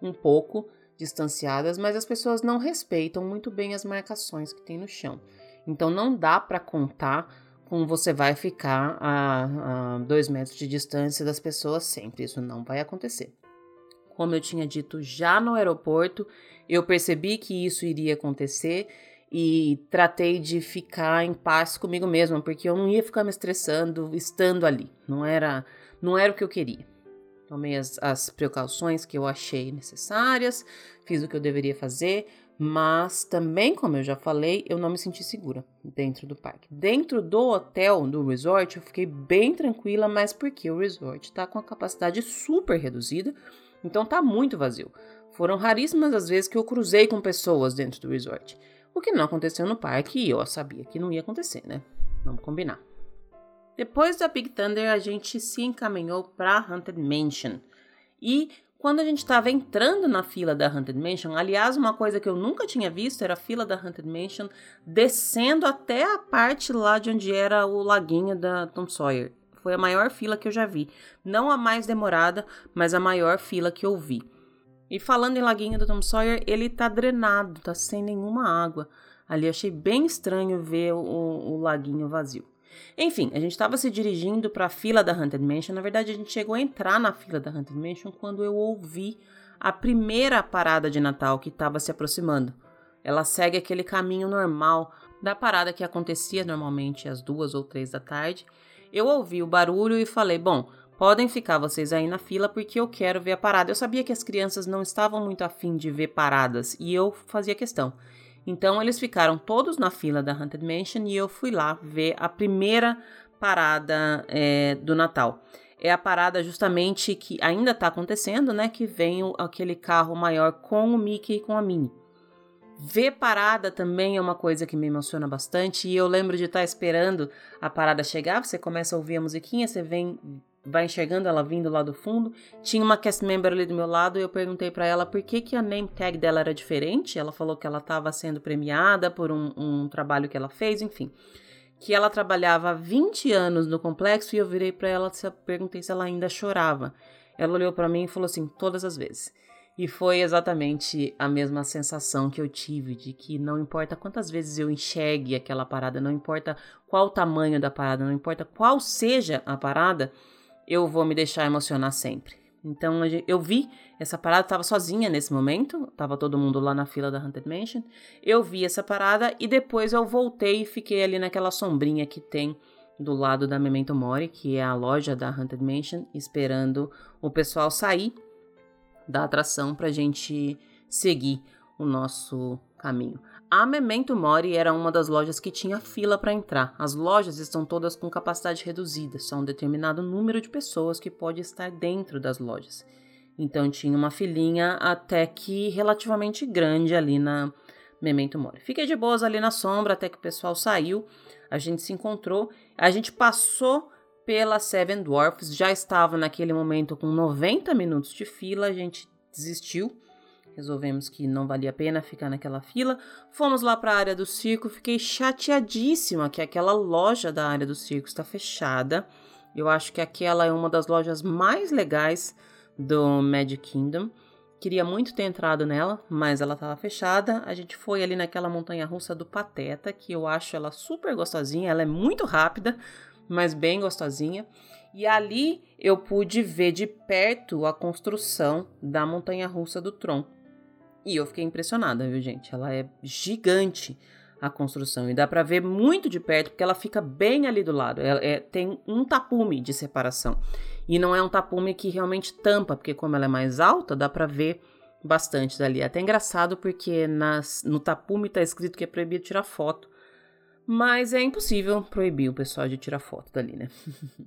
um pouco distanciadas, mas as pessoas não respeitam muito bem as marcações que tem no chão. Então não dá para contar com você vai ficar a, a dois metros de distância das pessoas sempre. Isso não vai acontecer. Como eu tinha dito já no aeroporto, eu percebi que isso iria acontecer e tratei de ficar em paz comigo mesma, porque eu não ia ficar me estressando estando ali. Não era, não era o que eu queria. Tomei as, as precauções que eu achei necessárias, fiz o que eu deveria fazer, mas também, como eu já falei, eu não me senti segura dentro do parque. Dentro do hotel, do resort, eu fiquei bem tranquila, mas porque o resort está com a capacidade super reduzida então tá muito vazio. Foram raríssimas as vezes que eu cruzei com pessoas dentro do resort. O que não aconteceu no parque e eu sabia que não ia acontecer, né? Vamos combinar. Depois da Big Thunder, a gente se encaminhou para Haunted Mansion. E quando a gente estava entrando na fila da Haunted Mansion, aliás, uma coisa que eu nunca tinha visto era a fila da Haunted Mansion descendo até a parte lá de onde era o laguinho da Tom Sawyer. Foi a maior fila que eu já vi. Não a mais demorada, mas a maior fila que eu vi. E falando em laguinho do Tom Sawyer, ele tá drenado, tá sem nenhuma água. Ali achei bem estranho ver o, o laguinho vazio. Enfim, a gente estava se dirigindo para a fila da Haunted Mansion. Na verdade, a gente chegou a entrar na fila da Haunted Mansion quando eu ouvi a primeira parada de Natal que estava se aproximando. Ela segue aquele caminho normal da parada que acontecia normalmente às duas ou três da tarde eu ouvi o barulho e falei: bom, podem ficar vocês aí na fila porque eu quero ver a parada. Eu sabia que as crianças não estavam muito afim de ver paradas e eu fazia questão. Então eles ficaram todos na fila da Haunted Mansion e eu fui lá ver a primeira parada é, do Natal. É a parada justamente que ainda está acontecendo, né? Que vem o, aquele carro maior com o Mickey e com a Minnie. Ver parada também é uma coisa que me emociona bastante. E eu lembro de estar esperando a parada chegar. Você começa a ouvir a musiquinha, você vem, vai enxergando ela vindo lá do fundo. Tinha uma cast member ali do meu lado e eu perguntei para ela por que, que a name tag dela era diferente. Ela falou que ela estava sendo premiada por um, um trabalho que ela fez, enfim que ela trabalhava há 20 anos no complexo e eu virei para ela e perguntei se ela ainda chorava. Ela olhou para mim e falou assim: todas as vezes. E foi exatamente a mesma sensação que eu tive de que não importa quantas vezes eu enxergue aquela parada, não importa qual o tamanho da parada, não importa qual seja a parada, eu vou me deixar emocionar sempre. Então eu vi essa parada, estava sozinha nesse momento, tava todo mundo lá na fila da Haunted Mansion. Eu vi essa parada e depois eu voltei e fiquei ali naquela sombrinha que tem do lado da Memento Mori, que é a loja da Haunted Mansion, esperando o pessoal sair da atração para a gente seguir o nosso caminho. A Memento Mori era uma das lojas que tinha fila para entrar. As lojas estão todas com capacidade reduzida, só um determinado número de pessoas que pode estar dentro das lojas. Então tinha uma filinha até que relativamente grande ali na Memento Mori. Fiquei de boas ali na sombra até que o pessoal saiu, a gente se encontrou, a gente passou pela Seven Dwarfs, já estava naquele momento com 90 minutos de fila, a gente desistiu resolvemos que não valia a pena ficar naquela fila. Fomos lá para a área do circo, fiquei chateadíssima que aquela loja da área do circo está fechada. Eu acho que aquela é uma das lojas mais legais do Magic Kingdom. Queria muito ter entrado nela, mas ela estava fechada. A gente foi ali naquela montanha russa do Pateta, que eu acho ela super gostosinha. Ela é muito rápida, mas bem gostosinha. E ali eu pude ver de perto a construção da montanha russa do Tron. E eu fiquei impressionada, viu, gente? Ela é gigante a construção e dá para ver muito de perto porque ela fica bem ali do lado. Ela é, tem um tapume de separação e não é um tapume que realmente tampa, porque como ela é mais alta, dá para ver bastante dali. É até engraçado porque nas, no tapume tá escrito que é proibido tirar foto, mas é impossível proibir o pessoal de tirar foto dali, né?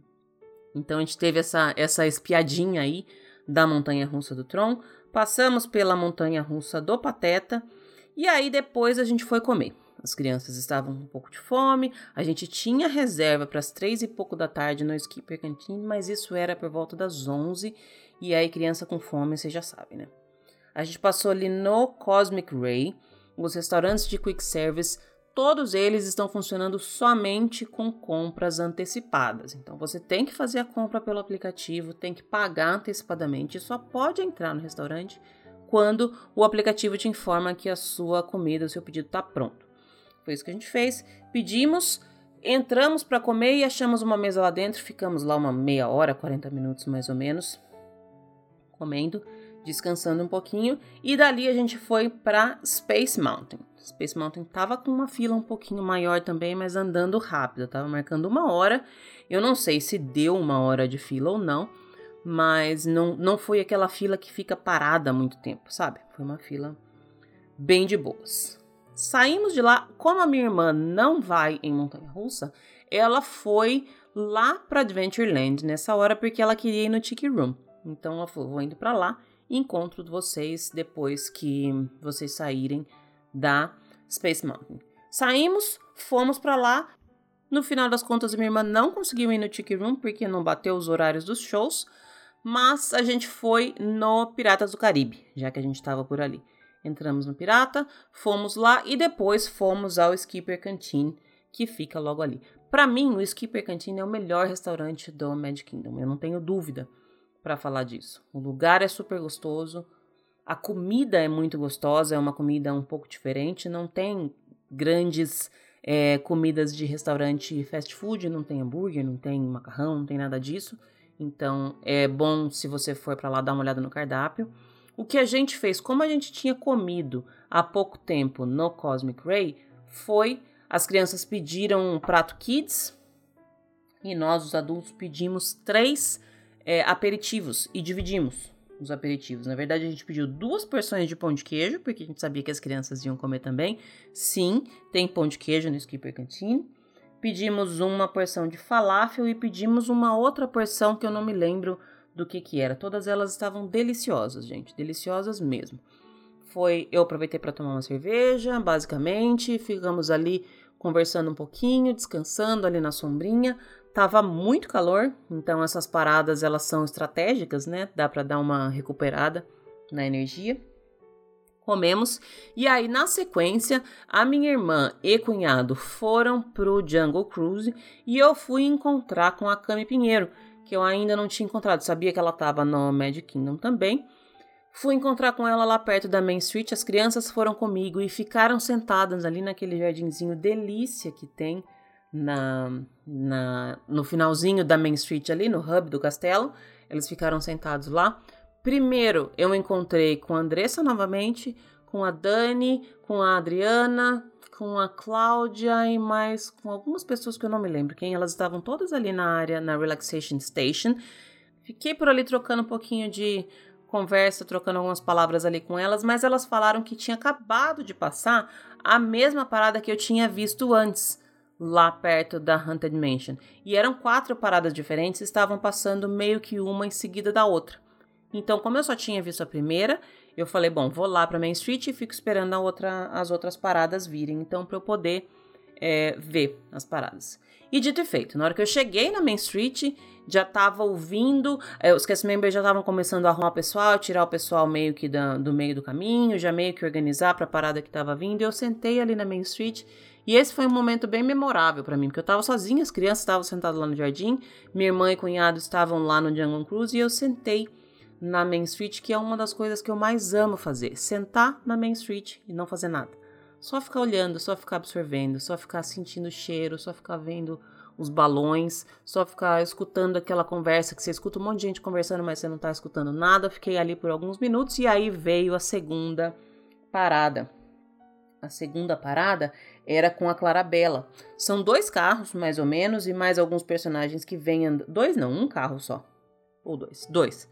então a gente teve essa essa espiadinha aí da montanha russa do Tron Passamos pela montanha russa do Pateta e aí depois a gente foi comer. As crianças estavam com um pouco de fome, a gente tinha reserva para as três e pouco da tarde no Skipper Canteen, mas isso era por volta das onze e aí criança com fome, você já sabe, né? A gente passou ali no Cosmic Ray, os restaurantes de quick service todos eles estão funcionando somente com compras antecipadas. Então você tem que fazer a compra pelo aplicativo, tem que pagar antecipadamente e só pode entrar no restaurante quando o aplicativo te informa que a sua comida, o seu pedido está pronto. Foi isso que a gente fez. Pedimos, entramos para comer e achamos uma mesa lá dentro. Ficamos lá uma meia hora, 40 minutos mais ou menos, comendo, descansando um pouquinho. E dali a gente foi para Space Mountain. Space Mountain tava com uma fila um pouquinho maior também, mas andando rápido. Tava marcando uma hora. Eu não sei se deu uma hora de fila ou não, mas não, não foi aquela fila que fica parada muito tempo, sabe? Foi uma fila bem de boas. Saímos de lá, como a minha irmã não vai em montanha russa, ela foi lá para Adventureland nessa hora porque ela queria ir no Tiki Room. Então ela falou: vou indo para lá encontro vocês depois que vocês saírem da Space Mountain. Saímos, fomos para lá. No final das contas, minha irmã não conseguiu ir no Tiki Room porque não bateu os horários dos shows, mas a gente foi no Piratas do Caribe, já que a gente estava por ali. Entramos no Pirata, fomos lá e depois fomos ao Skipper Canteen, que fica logo ali. Para mim, o Skipper Canteen é o melhor restaurante do Magic Kingdom, eu não tenho dúvida para falar disso. O lugar é super gostoso, a comida é muito gostosa, é uma comida um pouco diferente, não tem grandes é, comidas de restaurante fast food, não tem hambúrguer, não tem macarrão, não tem nada disso. Então é bom se você for para lá dar uma olhada no cardápio. O que a gente fez, como a gente tinha comido há pouco tempo no Cosmic Ray, foi as crianças pediram um prato kids e nós, os adultos, pedimos três é, aperitivos e dividimos os aperitivos. Na verdade, a gente pediu duas porções de pão de queijo, porque a gente sabia que as crianças iam comer também. Sim, tem pão de queijo no Skipper Canteen. Pedimos uma porção de falafel e pedimos uma outra porção que eu não me lembro do que que era. Todas elas estavam deliciosas, gente, deliciosas mesmo. foi eu aproveitei para tomar uma cerveja, basicamente, ficamos ali conversando um pouquinho, descansando ali na sombrinha. Tava muito calor, então essas paradas elas são estratégicas, né? Dá para dar uma recuperada na energia. Comemos e aí na sequência a minha irmã e cunhado foram pro Jungle Cruise e eu fui encontrar com a Cami Pinheiro, que eu ainda não tinha encontrado, sabia que ela tava no Magic Kingdom também. Fui encontrar com ela lá perto da Main Street. As crianças foram comigo e ficaram sentadas ali naquele jardinzinho delícia que tem na, na, no finalzinho da Main Street, ali no hub do castelo. Eles ficaram sentados lá. Primeiro eu encontrei com a Andressa novamente, com a Dani, com a Adriana, com a Cláudia e mais com algumas pessoas que eu não me lembro quem. Elas estavam todas ali na área, na Relaxation Station. Fiquei por ali trocando um pouquinho de conversa, trocando algumas palavras ali com elas, mas elas falaram que tinha acabado de passar a mesma parada que eu tinha visto antes, lá perto da Haunted Mansion. E eram quatro paradas diferentes, estavam passando meio que uma em seguida da outra. Então, como eu só tinha visto a primeira, eu falei, bom, vou lá para Main Street e fico esperando outra, as outras paradas virem, então para eu poder é, ver as paradas. E dito e feito, na hora que eu cheguei na Main Street, já tava ouvindo, é, os cast members já estavam começando a arrumar o pessoal, tirar o pessoal meio que do meio do caminho, já meio que organizar para a parada que tava vindo. E eu sentei ali na Main Street e esse foi um momento bem memorável para mim, porque eu tava sozinha, as crianças estavam sentadas lá no jardim, minha irmã e cunhado estavam lá no Jungle Cruise e eu sentei na Main Street, que é uma das coisas que eu mais amo fazer, sentar na Main Street e não fazer nada. Só ficar olhando, só ficar absorvendo, só ficar sentindo o cheiro, só ficar vendo os balões, só ficar escutando aquela conversa que você escuta um monte de gente conversando, mas você não tá escutando nada. Fiquei ali por alguns minutos e aí veio a segunda parada. A segunda parada era com a Clarabella. São dois carros, mais ou menos, e mais alguns personagens que vêm andando. Dois não, um carro só. Ou dois. Dois.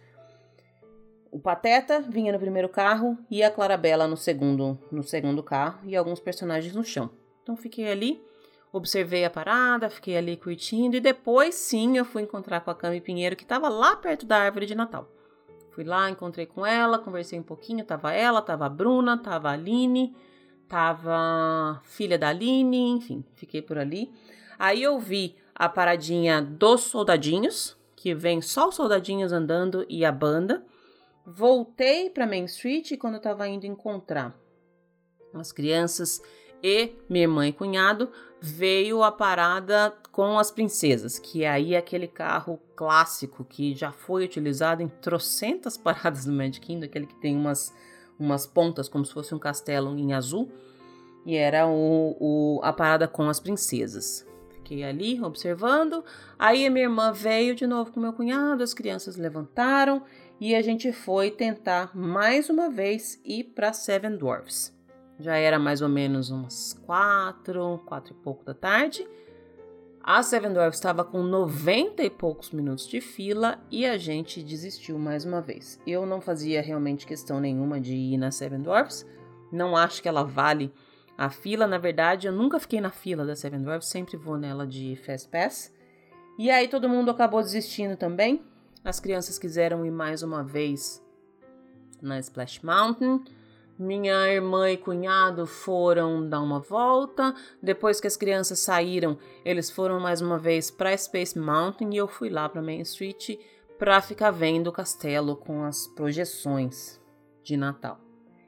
O Pateta vinha no primeiro carro e a Clarabella no segundo, no segundo carro e alguns personagens no chão. Então fiquei ali observei a parada, fiquei ali curtindo e depois sim eu fui encontrar com a Cami Pinheiro que estava lá perto da árvore de Natal. Fui lá, encontrei com ela, conversei um pouquinho, tava ela, tava a Bruna, tava a Aline, tava filha da Aline, enfim, fiquei por ali. Aí eu vi a paradinha dos soldadinhos, que vem só os soldadinhos andando e a banda. Voltei para Main Street quando eu tava indo encontrar as crianças e minha irmã e cunhado, veio a parada com as princesas, que é aí aquele carro clássico que já foi utilizado em trocentas paradas do Magic Kingdom, aquele que tem umas, umas pontas como se fosse um castelo em azul, e era o, o, a parada com as princesas. Fiquei ali observando, aí a minha irmã veio de novo com meu cunhado, as crianças levantaram e a gente foi tentar mais uma vez ir para Seven Dwarfs. Já era mais ou menos umas quatro, quatro e pouco da tarde. A Seven Dwarfs estava com 90 e poucos minutos de fila e a gente desistiu mais uma vez. Eu não fazia realmente questão nenhuma de ir na Seven Dwarfs. Não acho que ela vale a fila. Na verdade, eu nunca fiquei na fila da Seven Dwarfs, sempre vou nela de Fast Pass. E aí todo mundo acabou desistindo também. As crianças quiseram ir mais uma vez na Splash Mountain. Minha irmã e cunhado foram dar uma volta. Depois que as crianças saíram, eles foram mais uma vez para Space Mountain e eu fui lá para Main Street para ficar vendo o castelo com as projeções de Natal.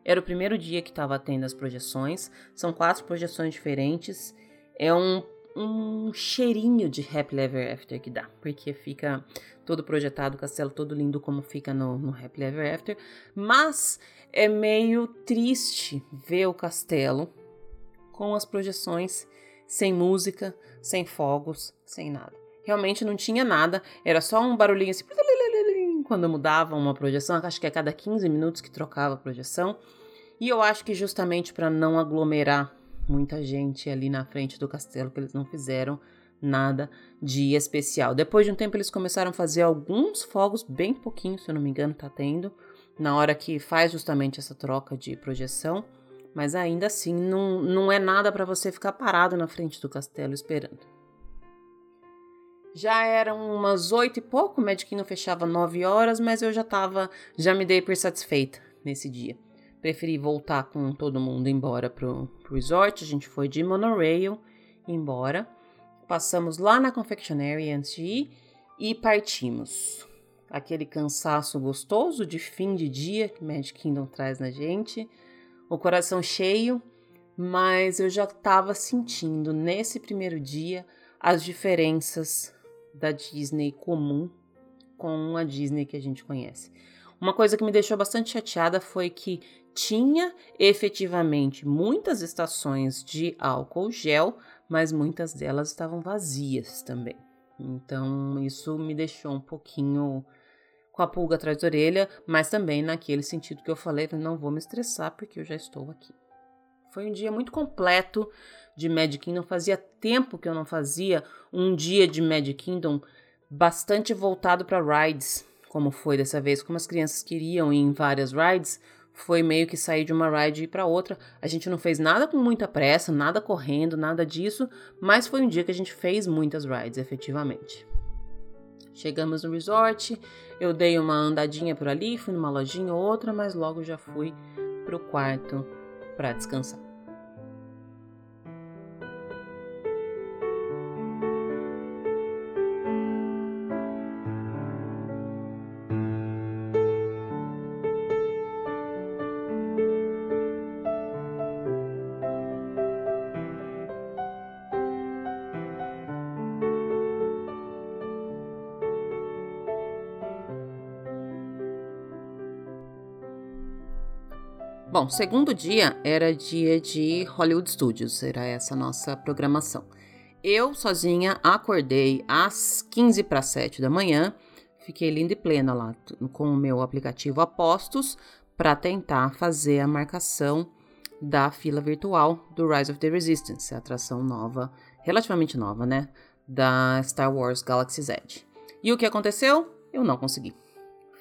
Era o primeiro dia que estava tendo as projeções. São quatro projeções diferentes. É um, um cheirinho de Happy Ever After que dá, porque fica todo projetado, o castelo todo lindo como fica no, no Happy Ever After. Mas é meio triste ver o castelo com as projeções sem música, sem fogos, sem nada. Realmente não tinha nada, era só um barulhinho assim quando mudava uma projeção, acho que a cada 15 minutos que trocava a projeção. E eu acho que justamente para não aglomerar muita gente ali na frente do castelo, que eles não fizeram nada de especial. Depois de um tempo eles começaram a fazer alguns fogos, bem pouquinho, se eu não me engano, tá tendo na hora que faz justamente essa troca de projeção, mas ainda assim não, não é nada para você ficar parado na frente do castelo esperando. Já eram umas oito e pouco, o não fechava nove horas, mas eu já tava, já me dei por satisfeita nesse dia. preferi voltar com todo mundo embora pro, pro resort. A gente foi de monorail embora. Passamos lá na confectionery antes de ir e partimos. Aquele cansaço gostoso de fim de dia que Magic Kingdom traz na gente. O coração cheio, mas eu já estava sentindo nesse primeiro dia as diferenças da Disney comum com a Disney que a gente conhece. Uma coisa que me deixou bastante chateada foi que tinha efetivamente muitas estações de álcool gel, mas muitas delas estavam vazias também. Então isso me deixou um pouquinho com a pulga atrás da orelha, mas também naquele sentido que eu falei, não vou me estressar porque eu já estou aqui. Foi um dia muito completo de Magic Kingdom. Fazia tempo que eu não fazia um dia de Magic Kingdom bastante voltado para rides, como foi dessa vez. Como as crianças queriam ir em várias rides, foi meio que sair de uma ride e ir para outra. A gente não fez nada com muita pressa, nada correndo, nada disso, mas foi um dia que a gente fez muitas rides, efetivamente. Chegamos no resort, eu dei uma andadinha por ali, fui numa lojinha ou outra, mas logo já fui pro quarto para descansar. Bom, segundo dia era dia de Hollywood Studios, era essa nossa programação. Eu sozinha acordei às 15 para 7 da manhã, fiquei linda e plena lá com o meu aplicativo Apostos para tentar fazer a marcação da fila virtual do Rise of the Resistance, a atração nova, relativamente nova, né, da Star Wars Galaxy's Edge. E o que aconteceu? Eu não consegui.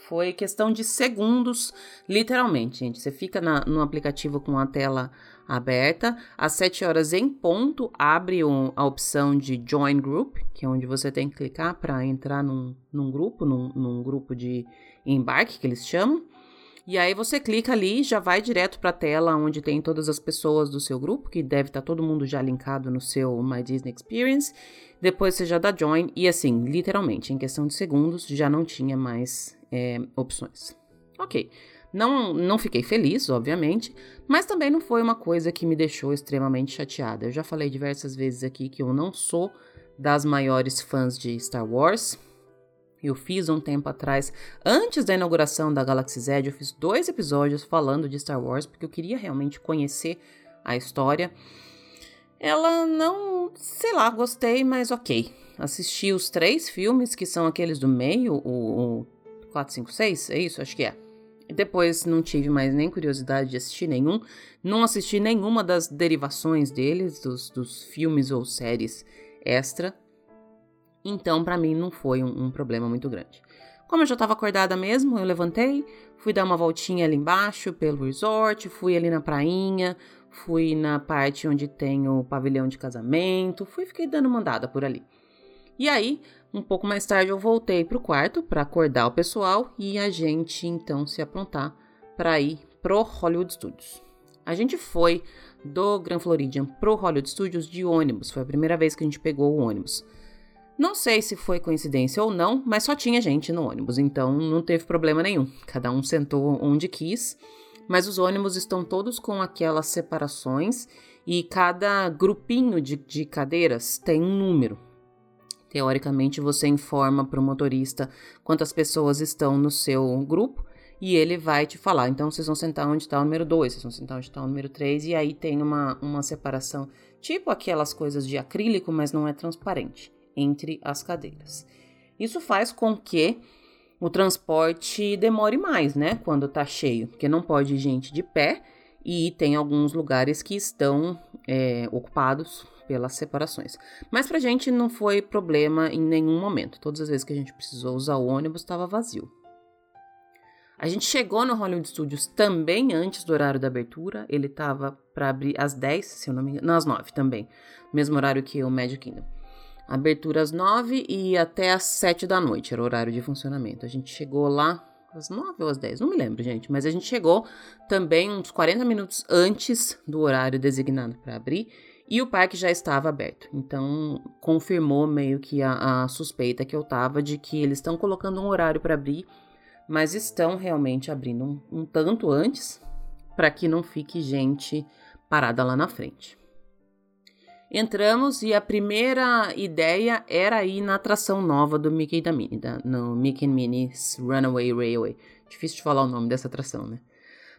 Foi questão de segundos, literalmente, gente. Você fica na, no aplicativo com a tela aberta, às 7 horas em ponto, abre um, a opção de Join Group, que é onde você tem que clicar para entrar num, num grupo, num, num, grupo de embarque, que eles chamam. E aí você clica ali, já vai direto para a tela onde tem todas as pessoas do seu grupo, que deve estar tá todo mundo já linkado no seu My Disney Experience. Depois você já dá join e assim, literalmente, em questão de segundos, já não tinha mais é, opções. Ok, não, não fiquei feliz, obviamente, mas também não foi uma coisa que me deixou extremamente chateada. Eu já falei diversas vezes aqui que eu não sou das maiores fãs de Star Wars. Eu fiz um tempo atrás, antes da inauguração da Galaxy Z, eu fiz dois episódios falando de Star Wars, porque eu queria realmente conhecer a história. Ela não, sei lá, gostei, mas ok. Assisti os três filmes, que são aqueles do meio, o, o 4, 5, 6, é isso? Acho que é. Depois não tive mais nem curiosidade de assistir nenhum. Não assisti nenhuma das derivações deles, dos, dos filmes ou séries extra. Então, para mim, não foi um, um, problema muito grande. Como eu já estava acordada mesmo, eu levantei, fui dar uma voltinha ali embaixo pelo resort, fui ali na prainha, fui na parte onde tem o pavilhão de casamento, fui fiquei dando mandada por ali. E aí, um pouco mais tarde eu voltei para o quarto para acordar o pessoal e a gente então se aprontar para ir pro Hollywood Studios. A gente foi do Grand Floridian pro Hollywood Studios de ônibus, foi a primeira vez que a gente pegou o ônibus. Não sei se foi coincidência ou não, mas só tinha gente no ônibus, então não teve problema nenhum. Cada um sentou onde quis, mas os ônibus estão todos com aquelas separações e cada grupinho de, de cadeiras tem um número. Teoricamente, você informa para o motorista quantas pessoas estão no seu grupo e ele vai te falar. Então, vocês vão sentar onde está o número 2, vocês vão sentar onde está o número 3, e aí tem uma, uma separação, tipo aquelas coisas de acrílico, mas não é transparente, entre as cadeiras. Isso faz com que o transporte demore mais, né? Quando tá cheio, porque não pode gente de pé e tem alguns lugares que estão é, ocupados pelas separações. Mas pra gente não foi problema em nenhum momento. Todas as vezes que a gente precisou usar o ônibus estava vazio. A gente chegou no Hollywood Studios também antes do horário da abertura. Ele estava para abrir às 10, se eu não me engano, não, às 9 também. Mesmo horário que o Magic Kingdom. Abertura às 9 e até às 7 da noite era o horário de funcionamento. A gente chegou lá às 9 ou às 10, não me lembro, gente. Mas a gente chegou também uns 40 minutos antes do horário designado para abrir e o parque já estava aberto. Então, confirmou meio que a, a suspeita que eu tava de que eles estão colocando um horário para abrir, mas estão realmente abrindo um, um tanto antes para que não fique gente parada lá na frente. Entramos e a primeira ideia era ir na atração nova do Mickey da Minnie, da, no Mickey Minnie's Runaway Railway. Difícil de falar o nome dessa atração, né?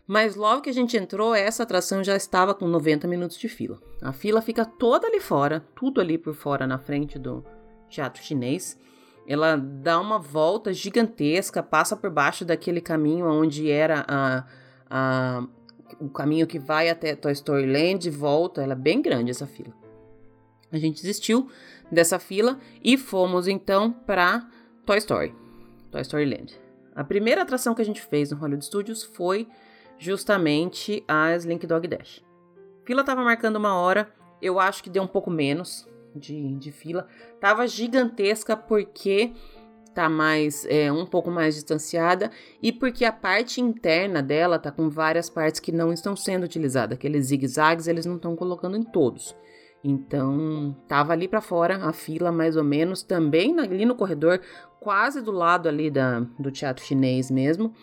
Mas logo que a gente entrou, essa atração já estava com 90 minutos de fila. A fila fica toda ali fora, tudo ali por fora na frente do teatro chinês. Ela dá uma volta gigantesca, passa por baixo daquele caminho onde era a, a, o caminho que vai até Toy Story Land e volta. Ela é bem grande essa fila. A gente desistiu dessa fila e fomos então para Toy Story, Toy Story Land. A primeira atração que a gente fez no Hollywood Studios foi justamente a Slink Dog Dash. A fila tava marcando uma hora, eu acho que deu um pouco menos de, de fila. Tava gigantesca porque tá mais é, um pouco mais distanciada e porque a parte interna dela tá com várias partes que não estão sendo utilizadas. Aqueles zigue-zagues eles não estão colocando em todos. Então, tava ali para fora a fila, mais ou menos, também ali no corredor, quase do lado ali da, do teatro chinês mesmo.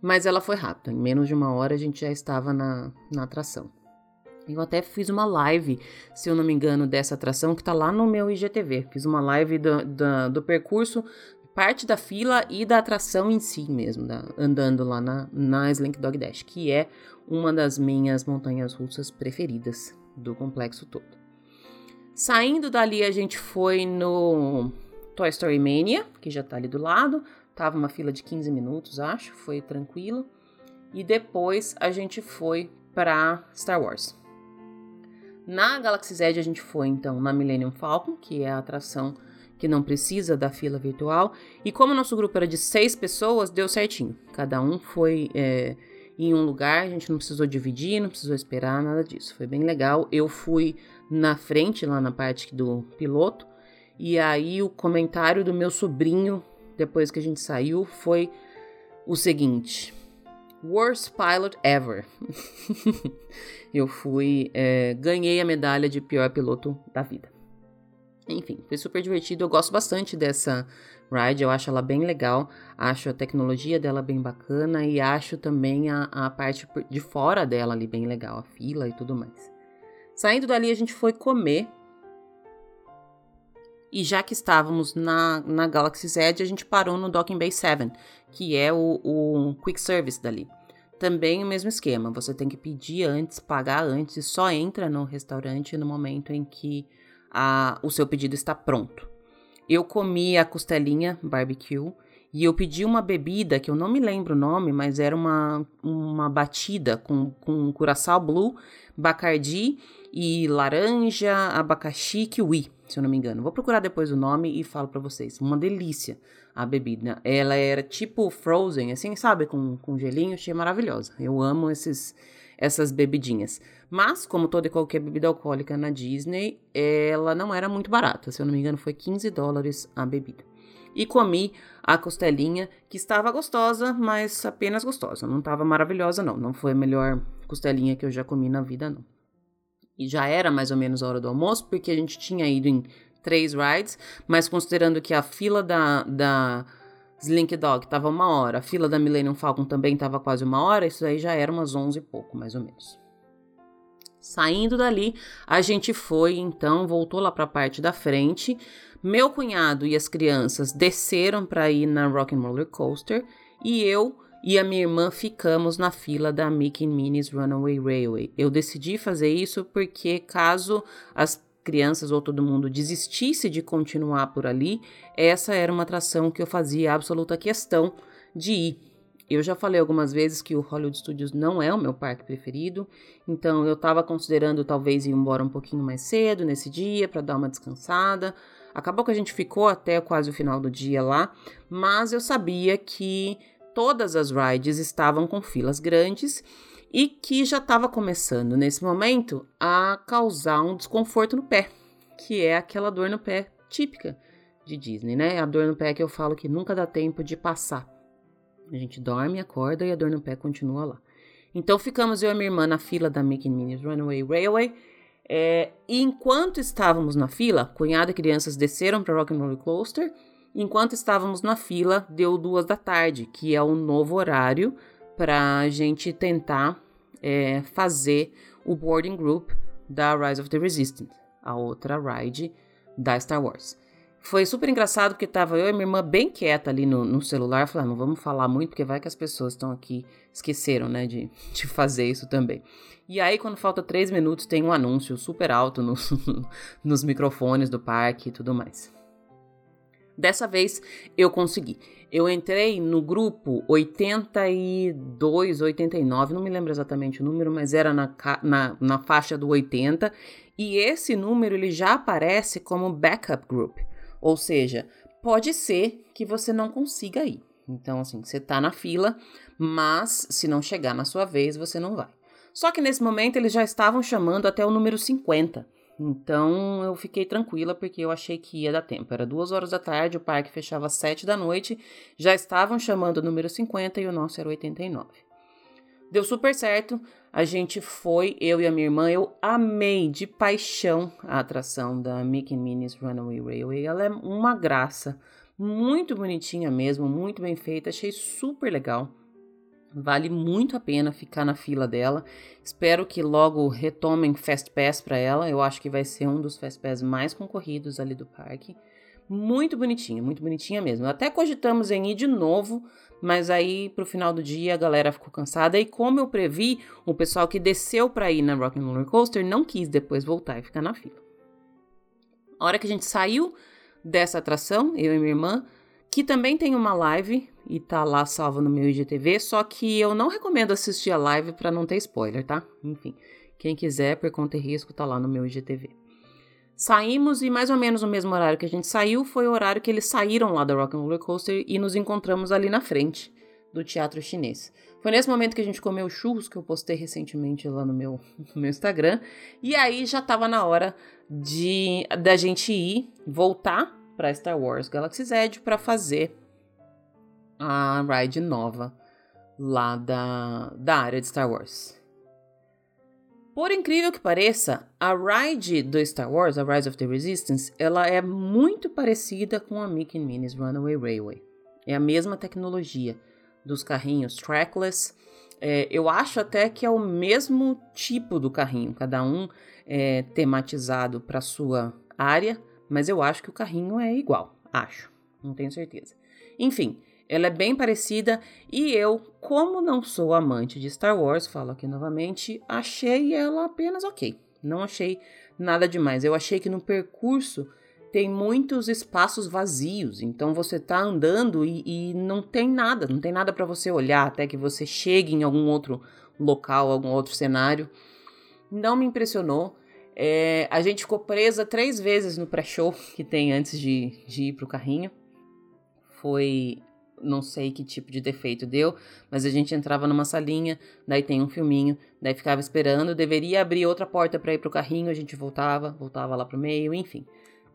Mas ela foi rápida, em menos de uma hora a gente já estava na, na atração. Eu até fiz uma live, se eu não me engano, dessa atração que tá lá no meu IGTV. Fiz uma live do, do, do percurso, parte da fila e da atração em si mesmo, da, andando lá na, na Slink Dog Dash, que é uma das minhas montanhas russas preferidas do complexo todo. Saindo dali, a gente foi no Toy Story Mania, que já tá ali do lado. Tava uma fila de 15 minutos, acho, foi tranquilo. E depois a gente foi para Star Wars. Na Galaxy Z a gente foi então na Millennium Falcon, que é a atração que não precisa da fila virtual. E como nosso grupo era de seis pessoas, deu certinho. Cada um foi é, em um lugar, a gente não precisou dividir, não precisou esperar, nada disso. Foi bem legal. Eu fui na frente, lá na parte do piloto. E aí o comentário do meu sobrinho, depois que a gente saiu, foi o seguinte: Worst pilot ever. eu fui, é, ganhei a medalha de pior piloto da vida. Enfim, foi super divertido. Eu gosto bastante dessa ride, eu acho ela bem legal. Acho a tecnologia dela bem bacana e acho também a, a parte de fora dela ali bem legal, a fila e tudo mais. Saindo dali, a gente foi comer. E já que estávamos na, na Galaxy Z, a gente parou no Docking Bay 7, que é o, o quick service dali. Também o mesmo esquema, você tem que pedir antes, pagar antes e só entra no restaurante no momento em que a, o seu pedido está pronto. Eu comi a costelinha barbecue e eu pedi uma bebida que eu não me lembro o nome, mas era uma, uma batida com, com curaçao blue, bacardi e laranja, abacaxi, kiwi, se eu não me engano. Vou procurar depois o nome e falo para vocês. Uma delícia a bebida. Ela era tipo frozen, assim, sabe, com, com gelinho, achei maravilhosa. Eu amo esses essas bebidinhas. Mas, como toda e qualquer bebida alcoólica na Disney, ela não era muito barata. Se eu não me engano, foi 15 dólares a bebida. E comi a costelinha, que estava gostosa, mas apenas gostosa. Não estava maravilhosa, não. Não foi a melhor costelinha que eu já comi na vida, não. E já era mais ou menos a hora do almoço, porque a gente tinha ido em três rides, mas considerando que a fila da, da Slink Dog estava uma hora, a fila da Millennium Falcon também estava quase uma hora, isso aí já era umas onze e pouco, mais ou menos. Saindo dali, a gente foi, então, voltou lá para a parte da frente. Meu cunhado e as crianças desceram para ir na Rock and Roller Coaster e eu e a minha irmã ficamos na fila da Mickey Minnie's Runaway Railway. Eu decidi fazer isso porque caso as crianças ou todo mundo desistisse de continuar por ali, essa era uma atração que eu fazia absoluta questão de ir. Eu já falei algumas vezes que o Hollywood Studios não é o meu parque preferido, então eu estava considerando talvez ir embora um pouquinho mais cedo nesse dia para dar uma descansada. Acabou que a gente ficou até quase o final do dia lá, mas eu sabia que todas as rides estavam com filas grandes e que já estava começando nesse momento a causar um desconforto no pé, que é aquela dor no pé típica de Disney, né? A dor no pé que eu falo que nunca dá tempo de passar. A gente dorme, acorda e a dor no pé continua lá. Então ficamos eu e minha irmã na fila da Mickey Minnie's Runaway Railway. É, e enquanto estávamos na fila, cunhado e crianças desceram para Rock and Roller Coaster. Enquanto estávamos na fila, deu duas da tarde, que é o novo horário para a gente tentar é, fazer o boarding group da Rise of the Resistance, a outra ride da Star Wars. Foi super engraçado porque tava eu e minha irmã bem quieta ali no, no celular. Falei, ah, não vamos falar muito porque vai que as pessoas estão aqui esqueceram, né, de, de fazer isso também. E aí, quando falta três minutos, tem um anúncio super alto nos, nos microfones do parque e tudo mais. Dessa vez eu consegui. Eu entrei no grupo 82, 89, não me lembro exatamente o número, mas era na, na, na faixa do 80. E esse número ele já aparece como backup group. Ou seja, pode ser que você não consiga ir. Então, assim, você tá na fila, mas se não chegar na sua vez, você não vai. Só que nesse momento eles já estavam chamando até o número 50. Então eu fiquei tranquila porque eu achei que ia dar tempo. Era duas horas da tarde, o parque fechava às sete da noite, já estavam chamando o número 50 e o nosso era 89. Deu super certo. A gente foi, eu e a minha irmã. Eu amei de paixão a atração da Mickey Minnie's Runaway Railway. Ela é uma graça. Muito bonitinha mesmo, muito bem feita. Achei super legal. Vale muito a pena ficar na fila dela. Espero que logo retomem Fast Pass para ela. Eu acho que vai ser um dos Fast Pass mais concorridos ali do parque. Muito bonitinha, muito bonitinha mesmo. Até cogitamos em ir de novo, mas aí pro final do dia a galera ficou cansada e como eu previ, o pessoal que desceu para ir na Rock Roller Coaster não quis depois voltar e ficar na fila. A hora que a gente saiu dessa atração, eu e minha irmã, que também tem uma live e tá lá salva no meu IGTV, só que eu não recomendo assistir a live para não ter spoiler, tá? Enfim, quem quiser por conta e risco tá lá no meu IGTV. Saímos e mais ou menos no mesmo horário que a gente saiu foi o horário que eles saíram lá da Rock and Roller Coaster e nos encontramos ali na frente do teatro chinês. Foi nesse momento que a gente comeu churros que eu postei recentemente lá no meu, no meu Instagram. E aí já tava na hora de da gente ir voltar para Star Wars Galaxy's Edge para fazer a ride nova lá da, da área de Star Wars. Por incrível que pareça, a ride do Star Wars, a Rise of the Resistance, ela é muito parecida com a Mickey Minnie's Runaway Railway. É a mesma tecnologia dos carrinhos trackless. É, eu acho até que é o mesmo tipo do carrinho, cada um é tematizado para sua área, mas eu acho que o carrinho é igual, acho, não tenho certeza. Enfim, ela é bem parecida e eu, como não sou amante de Star Wars, falo aqui novamente, achei ela apenas ok. Não achei nada demais. Eu achei que no percurso tem muitos espaços vazios, então você tá andando e, e não tem nada, não tem nada para você olhar até que você chegue em algum outro local, algum outro cenário. Não me impressionou. É, a gente ficou presa três vezes no pré-show que tem antes de, de ir pro carrinho. Foi não sei que tipo de defeito deu, mas a gente entrava numa salinha, daí tem um filminho, daí ficava esperando, deveria abrir outra porta para ir pro carrinho, a gente voltava, voltava lá pro meio, enfim.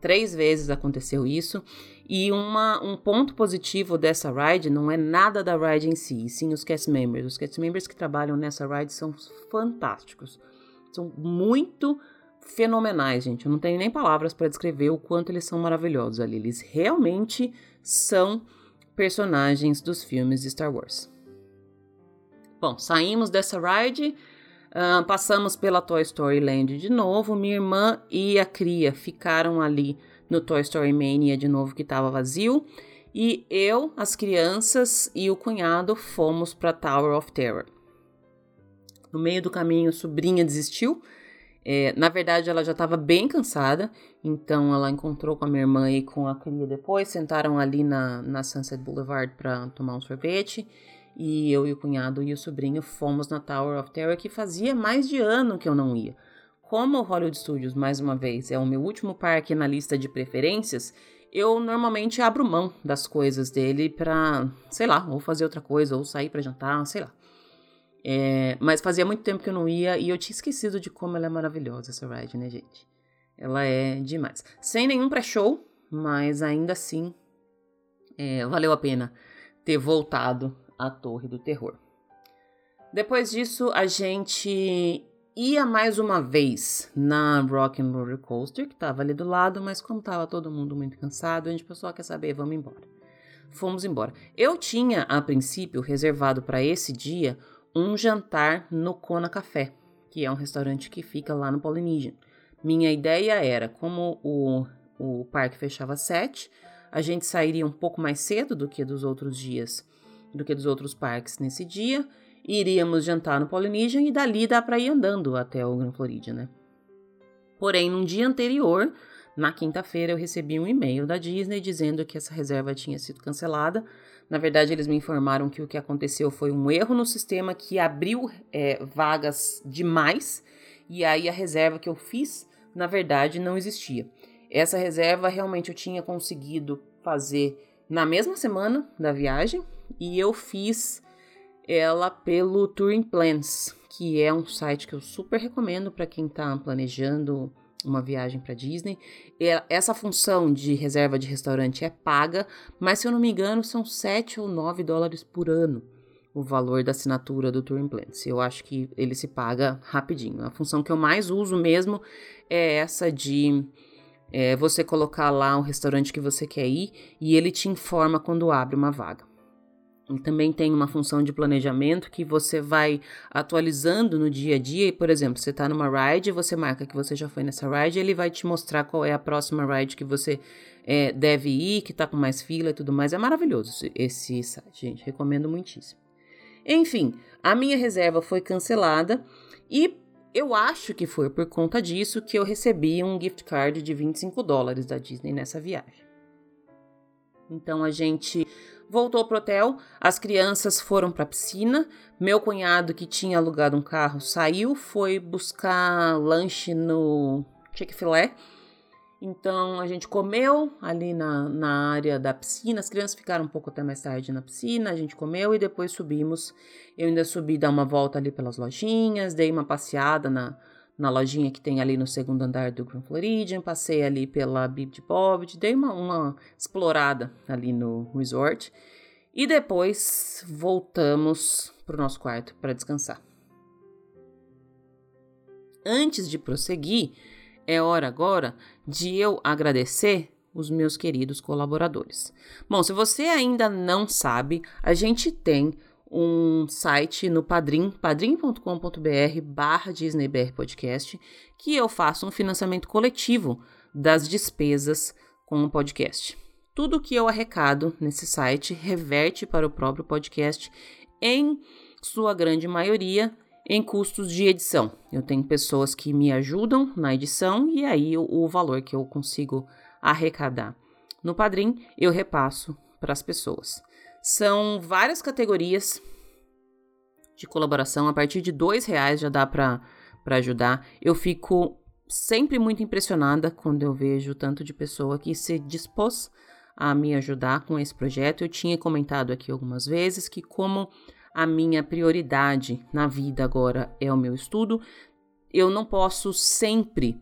Três vezes aconteceu isso. E uma, um ponto positivo dessa ride não é nada da ride em si, sim os cast members. Os cast members que trabalham nessa ride são fantásticos. São muito fenomenais, gente. Eu não tenho nem palavras para descrever o quanto eles são maravilhosos ali. Eles realmente são personagens dos filmes de Star Wars. Bom, saímos dessa ride, uh, passamos pela Toy Story Land de novo. Minha irmã e a cria ficaram ali no Toy Story Mania de novo, que estava vazio. E eu, as crianças e o cunhado fomos para Tower of Terror. No meio do caminho, a sobrinha desistiu é, na verdade, ela já estava bem cansada, então ela encontrou com a minha irmã e com a cria depois, sentaram ali na, na Sunset Boulevard para tomar um sorvete. E eu e o cunhado e o sobrinho fomos na Tower of Terror, que fazia mais de ano que eu não ia. Como o Hollywood Studios, mais uma vez, é o meu último parque na lista de preferências, eu normalmente abro mão das coisas dele pra, sei lá, ou fazer outra coisa, ou sair para jantar, sei lá. É, mas fazia muito tempo que eu não ia e eu tinha esquecido de como ela é maravilhosa, essa ride, né, gente? Ela é demais. Sem nenhum pré-show, mas ainda assim é, valeu a pena ter voltado a Torre do Terror. Depois disso, a gente ia mais uma vez na Rock and Roller Coaster, que estava ali do lado, mas como estava todo mundo muito cansado, a gente pensou, ah, quer saber, vamos embora. Fomos embora. Eu tinha, a princípio, reservado para esse dia um jantar no Kona Café, que é um restaurante que fica lá no Polynesian. Minha ideia era, como o, o parque fechava às sete, a gente sairia um pouco mais cedo do que dos outros dias, do que dos outros parques nesse dia, iríamos jantar no Polynesian e dali dá para ir andando até o Grand Floridian, né? Porém, no dia anterior, na quinta-feira, eu recebi um e-mail da Disney dizendo que essa reserva tinha sido cancelada. Na verdade, eles me informaram que o que aconteceu foi um erro no sistema que abriu é, vagas demais e aí a reserva que eu fiz, na verdade, não existia. Essa reserva realmente eu tinha conseguido fazer na mesma semana da viagem e eu fiz ela pelo Touring Plans, que é um site que eu super recomendo para quem está planejando uma viagem para Disney. Essa função de reserva de restaurante é paga, mas se eu não me engano são 7 ou 9 dólares por ano o valor da assinatura do Touring Plans. Eu acho que ele se paga rapidinho. A função que eu mais uso mesmo é essa de é, você colocar lá o restaurante que você quer ir e ele te informa quando abre uma vaga. Também tem uma função de planejamento que você vai atualizando no dia a dia. E, por exemplo, você está numa ride, você marca que você já foi nessa ride, ele vai te mostrar qual é a próxima ride que você é, deve ir, que está com mais fila e tudo mais. É maravilhoso esse site, gente. Recomendo muitíssimo. Enfim, a minha reserva foi cancelada e eu acho que foi por conta disso que eu recebi um gift card de 25 dólares da Disney nessa viagem. Então a gente voltou pro hotel, as crianças foram para a piscina. Meu cunhado, que tinha alugado um carro, saiu, foi buscar lanche no Chick-fil-A. Então a gente comeu ali na, na área da piscina. As crianças ficaram um pouco até mais tarde na piscina. A gente comeu e depois subimos. Eu ainda subi dar uma volta ali pelas lojinhas, dei uma passeada na, na lojinha que tem ali no segundo andar do Grand Floridian, passei ali pela Bib de Bob, dei uma, uma explorada ali no resort e depois voltamos para o nosso quarto para descansar. Antes de prosseguir, é hora agora de eu agradecer os meus queridos colaboradores. Bom, se você ainda não sabe, a gente tem um site no Padrim, padrim.com.br barra DisneyBR Podcast, que eu faço um financiamento coletivo das despesas com o podcast. Tudo que eu arrecado nesse site reverte para o próprio podcast em sua grande maioria em custos de edição. Eu tenho pessoas que me ajudam na edição e aí o, o valor que eu consigo arrecadar no Padrim eu repasso para as pessoas. São várias categorias de colaboração. A partir de dois reais já dá para ajudar. Eu fico sempre muito impressionada quando eu vejo tanto de pessoa que se dispôs a me ajudar com esse projeto. Eu tinha comentado aqui algumas vezes que como a minha prioridade na vida agora é o meu estudo, eu não posso sempre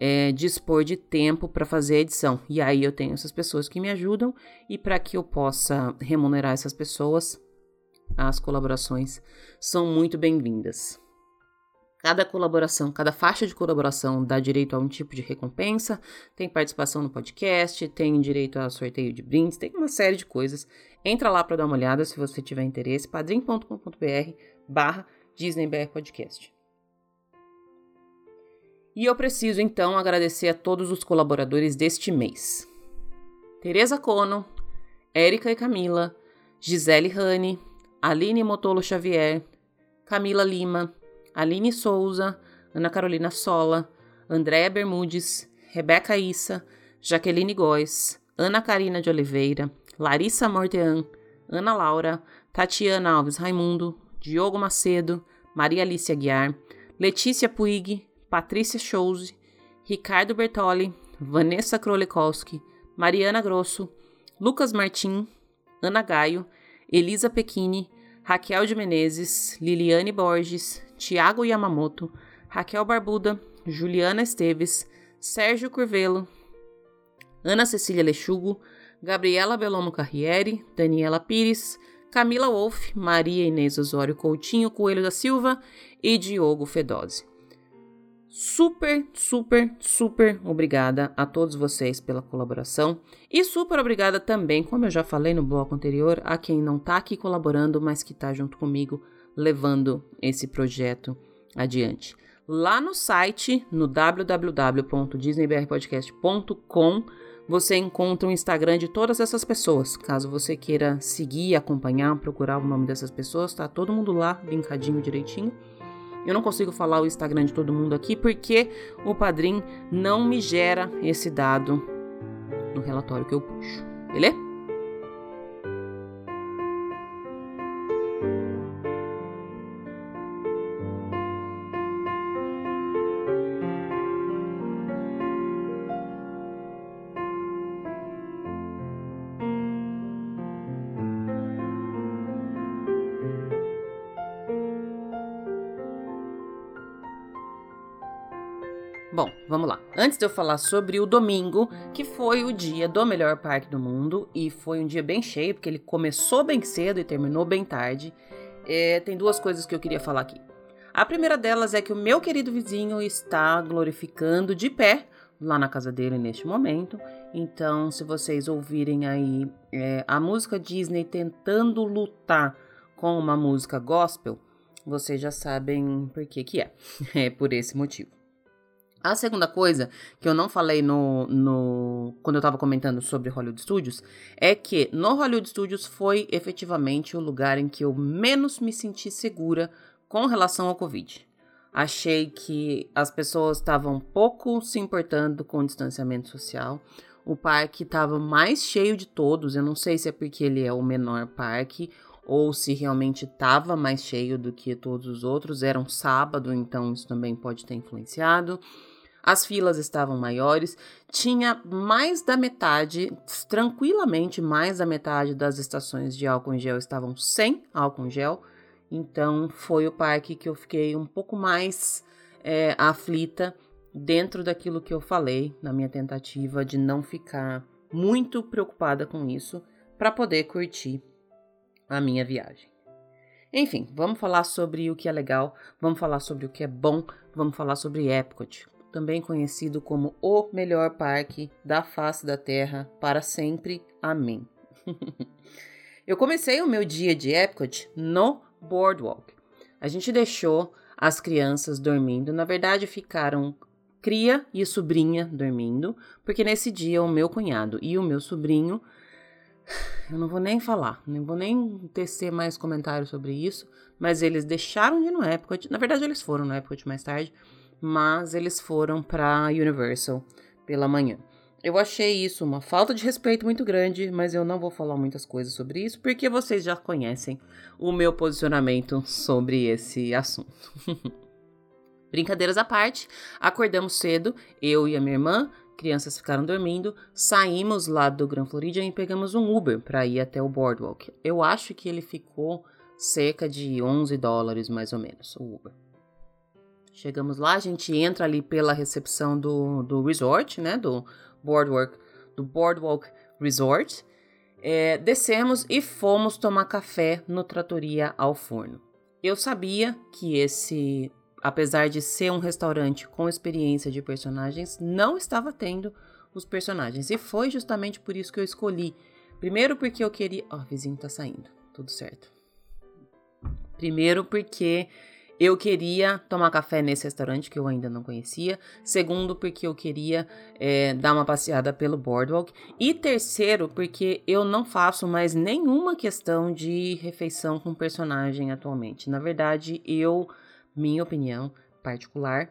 é, dispor de tempo para fazer a edição. E aí eu tenho essas pessoas que me ajudam e para que eu possa remunerar essas pessoas, as colaborações são muito bem-vindas. Cada colaboração, cada faixa de colaboração dá direito a um tipo de recompensa, tem participação no podcast, tem direito a sorteio de brindes, tem uma série de coisas. Entra lá para dar uma olhada se você tiver interesse, padrim.com.br barra Podcast. E eu preciso então agradecer a todos os colaboradores deste mês. Tereza Cono, Érica e Camila, Gisele Rani, Aline Motolo Xavier, Camila Lima, Aline Souza, Ana Carolina Sola, Andréa Bermudes, Rebeca Issa, Jaqueline Góes, Ana Karina de Oliveira, Larissa Mortean, Ana Laura, Tatiana Alves Raimundo, Diogo Macedo, Maria Alice Aguiar, Letícia Puig, Patrícia Chose, Ricardo Bertoli, Vanessa Krolikowski, Mariana Grosso, Lucas Martim, Ana Gaio, Elisa Pequini, Raquel de Menezes, Liliane Borges, Tiago Yamamoto, Raquel Barbuda, Juliana Esteves, Sérgio Curvelo, Ana Cecília Lechugo, Gabriela Belomo Carriere, Daniela Pires, Camila Wolff, Maria Inês Osório Coutinho Coelho da Silva e Diogo Fedose. Super, super, super obrigada a todos vocês pela colaboração e super obrigada também, como eu já falei no bloco anterior, a quem não está aqui colaborando, mas que está junto comigo levando esse projeto adiante. Lá no site, no www.disneybrpodcast.com, você encontra o Instagram de todas essas pessoas. Caso você queira seguir, acompanhar, procurar o nome dessas pessoas, tá todo mundo lá, linkadinho direitinho. Eu não consigo falar o Instagram de todo mundo aqui porque o Padrim não me gera esse dado no relatório que eu puxo. Beleza? Vamos lá. Antes de eu falar sobre o domingo, que foi o dia do melhor parque do mundo, e foi um dia bem cheio, porque ele começou bem cedo e terminou bem tarde, é, tem duas coisas que eu queria falar aqui. A primeira delas é que o meu querido vizinho está glorificando de pé lá na casa dele neste momento. Então, se vocês ouvirem aí é, a música Disney tentando lutar com uma música gospel, vocês já sabem por que que é. É por esse motivo. A segunda coisa que eu não falei no, no quando eu estava comentando sobre Hollywood Studios é que no Hollywood Studios foi efetivamente o lugar em que eu menos me senti segura com relação ao Covid. Achei que as pessoas estavam pouco se importando com o distanciamento social. O parque estava mais cheio de todos. Eu não sei se é porque ele é o menor parque ou se realmente estava mais cheio do que todos os outros. Era um sábado, então isso também pode ter influenciado. As filas estavam maiores, tinha mais da metade, tranquilamente mais da metade das estações de álcool em gel estavam sem álcool em gel. Então foi o parque que eu fiquei um pouco mais é, aflita dentro daquilo que eu falei na minha tentativa de não ficar muito preocupada com isso para poder curtir a minha viagem. Enfim, vamos falar sobre o que é legal, vamos falar sobre o que é bom, vamos falar sobre Epcot também conhecido como o melhor parque da face da Terra para sempre. Amém. Eu comecei o meu dia de Epcot no Boardwalk. A gente deixou as crianças dormindo, na verdade ficaram cria e sobrinha dormindo, porque nesse dia o meu cunhado e o meu sobrinho eu não vou nem falar, não vou nem tecer mais comentários sobre isso, mas eles deixaram de ir no Epcot. Na verdade, eles foram no Epcot mais tarde, mas eles foram para Universal pela manhã. Eu achei isso uma falta de respeito muito grande, mas eu não vou falar muitas coisas sobre isso porque vocês já conhecem o meu posicionamento sobre esse assunto. Brincadeiras à parte, acordamos cedo, eu e a minha irmã, crianças ficaram dormindo, saímos lá do Grand Floridian e pegamos um Uber para ir até o Boardwalk. Eu acho que ele ficou cerca de 11 dólares mais ou menos, o Uber. Chegamos lá, a gente entra ali pela recepção do, do resort, né? Do Boardwalk, do Boardwalk Resort. É, descemos e fomos tomar café no Tratoria ao Forno. Eu sabia que esse, apesar de ser um restaurante com experiência de personagens, não estava tendo os personagens. E foi justamente por isso que eu escolhi. Primeiro porque eu queria. Ó, oh, vizinho tá saindo. Tudo certo. Primeiro porque eu queria tomar café nesse restaurante que eu ainda não conhecia. Segundo, porque eu queria é, dar uma passeada pelo Boardwalk. E terceiro, porque eu não faço mais nenhuma questão de refeição com personagem atualmente. Na verdade, eu, minha opinião particular,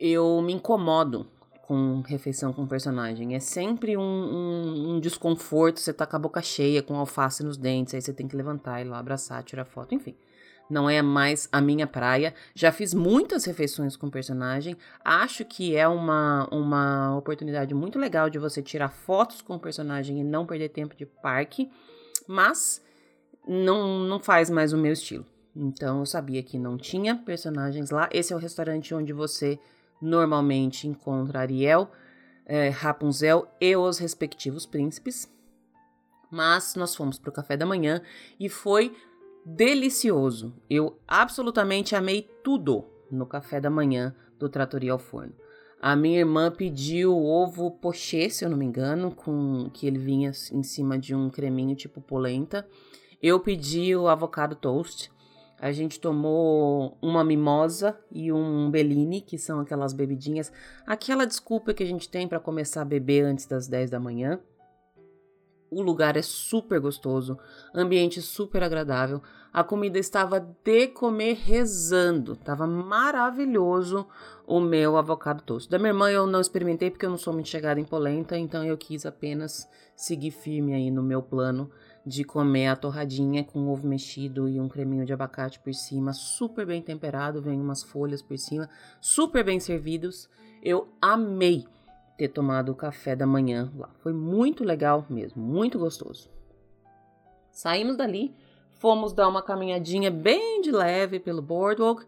eu me incomodo com refeição com personagem. É sempre um, um, um, desconforto. Você tá com a boca cheia, com alface nos dentes, aí você tem que levantar, ir lá abraçar, tirar foto, enfim não é mais a minha praia. Já fiz muitas refeições com personagem. Acho que é uma, uma oportunidade muito legal de você tirar fotos com o personagem e não perder tempo de parque, mas não, não faz mais o meu estilo. Então eu sabia que não tinha personagens lá. Esse é o restaurante onde você normalmente encontra Ariel, é, Rapunzel e os respectivos príncipes. Mas nós fomos para o café da manhã e foi delicioso. Eu absolutamente amei tudo no café da manhã do Tratoria ao Forno. A minha irmã pediu ovo pochê, se eu não me engano, com que ele vinha em cima de um creminho tipo polenta. Eu pedi o avocado toast. A gente tomou uma mimosa e um Bellini, que são aquelas bebidinhas, aquela desculpa que a gente tem para começar a beber antes das 10 da manhã. O lugar é super gostoso, ambiente super agradável. A comida estava de comer rezando, estava maravilhoso o meu avocado toast. Da minha irmã eu não experimentei porque eu não sou muito chegada em polenta, então eu quis apenas seguir firme aí no meu plano de comer a torradinha com ovo mexido e um creminho de abacate por cima, super bem temperado, vem umas folhas por cima, super bem servidos. Eu amei ter tomado o café da manhã lá. Foi muito legal mesmo, muito gostoso. Saímos dali, fomos dar uma caminhadinha bem de leve pelo boardwalk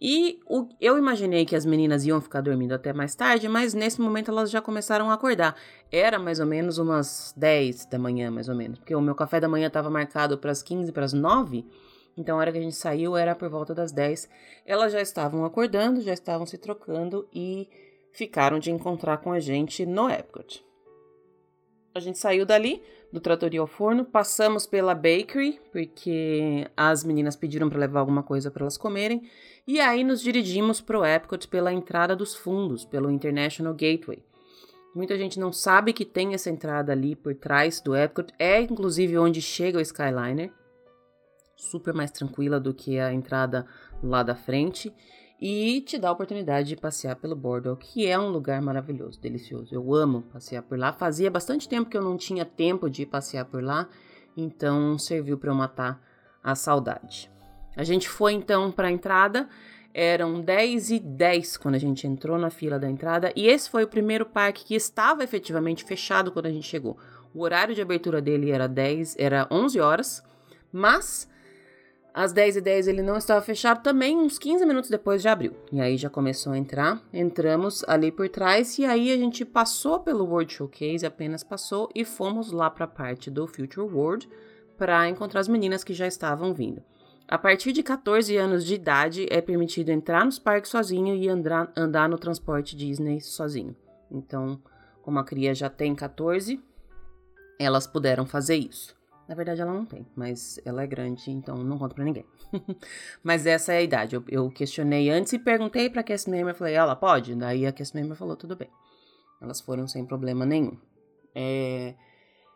e o, eu imaginei que as meninas iam ficar dormindo até mais tarde, mas nesse momento elas já começaram a acordar. Era mais ou menos umas 10 da manhã, mais ou menos, porque o meu café da manhã estava marcado para as 15, para as 9. Então a hora que a gente saiu era por volta das 10. Elas já estavam acordando, já estavam se trocando e ficaram de encontrar com a gente no Epcot. A gente saiu dali, do Tratoria ao Forno, passamos pela bakery, porque as meninas pediram para levar alguma coisa para elas comerem, e aí nos dirigimos para o Epcot pela entrada dos fundos, pelo International Gateway. Muita gente não sabe que tem essa entrada ali por trás do Epcot, é inclusive onde chega o Skyliner, super mais tranquila do que a entrada lá da frente e te dá a oportunidade de passear pelo Boardwalk, que é um lugar maravilhoso, delicioso. Eu amo passear por lá. Fazia bastante tempo que eu não tinha tempo de passear por lá, então serviu para eu matar a saudade. A gente foi então para a entrada, eram 10 e 10 quando a gente entrou na fila da entrada, e esse foi o primeiro parque que estava efetivamente fechado quando a gente chegou. O horário de abertura dele era 10, era 11 horas, mas às 10h10 ele não estava fechado, também uns 15 minutos depois já abriu. E aí já começou a entrar, entramos ali por trás e aí a gente passou pelo World Showcase, apenas passou e fomos lá para a parte do Future World para encontrar as meninas que já estavam vindo. A partir de 14 anos de idade é permitido entrar nos parques sozinho e andar, andar no transporte Disney sozinho. Então, como a cria já tem 14, elas puderam fazer isso. Na verdade, ela não tem, mas ela é grande, então não conta pra ninguém. mas essa é a idade. Eu, eu questionei antes e perguntei pra Cass Member, falei, ela pode? Daí a Cass Member falou, tudo bem. Elas foram sem problema nenhum. É...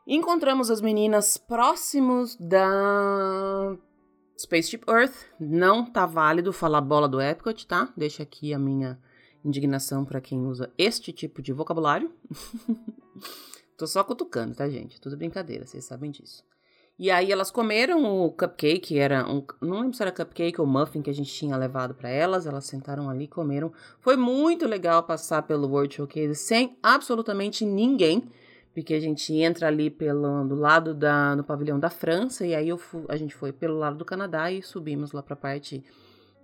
Encontramos as meninas próximos da Spaceship Earth. Não tá válido falar bola do Epcot, tá? Deixa aqui a minha indignação para quem usa este tipo de vocabulário. Tô só cutucando, tá, gente? Tudo brincadeira, vocês sabem disso. E aí elas comeram o cupcake, era um, não lembro se era cupcake ou muffin que a gente tinha levado para elas, elas sentaram ali, comeram. Foi muito legal passar pelo World Showcase sem absolutamente ninguém, porque a gente entra ali pelo do lado da no pavilhão da França e aí eu a gente foi pelo lado do Canadá e subimos lá para a parte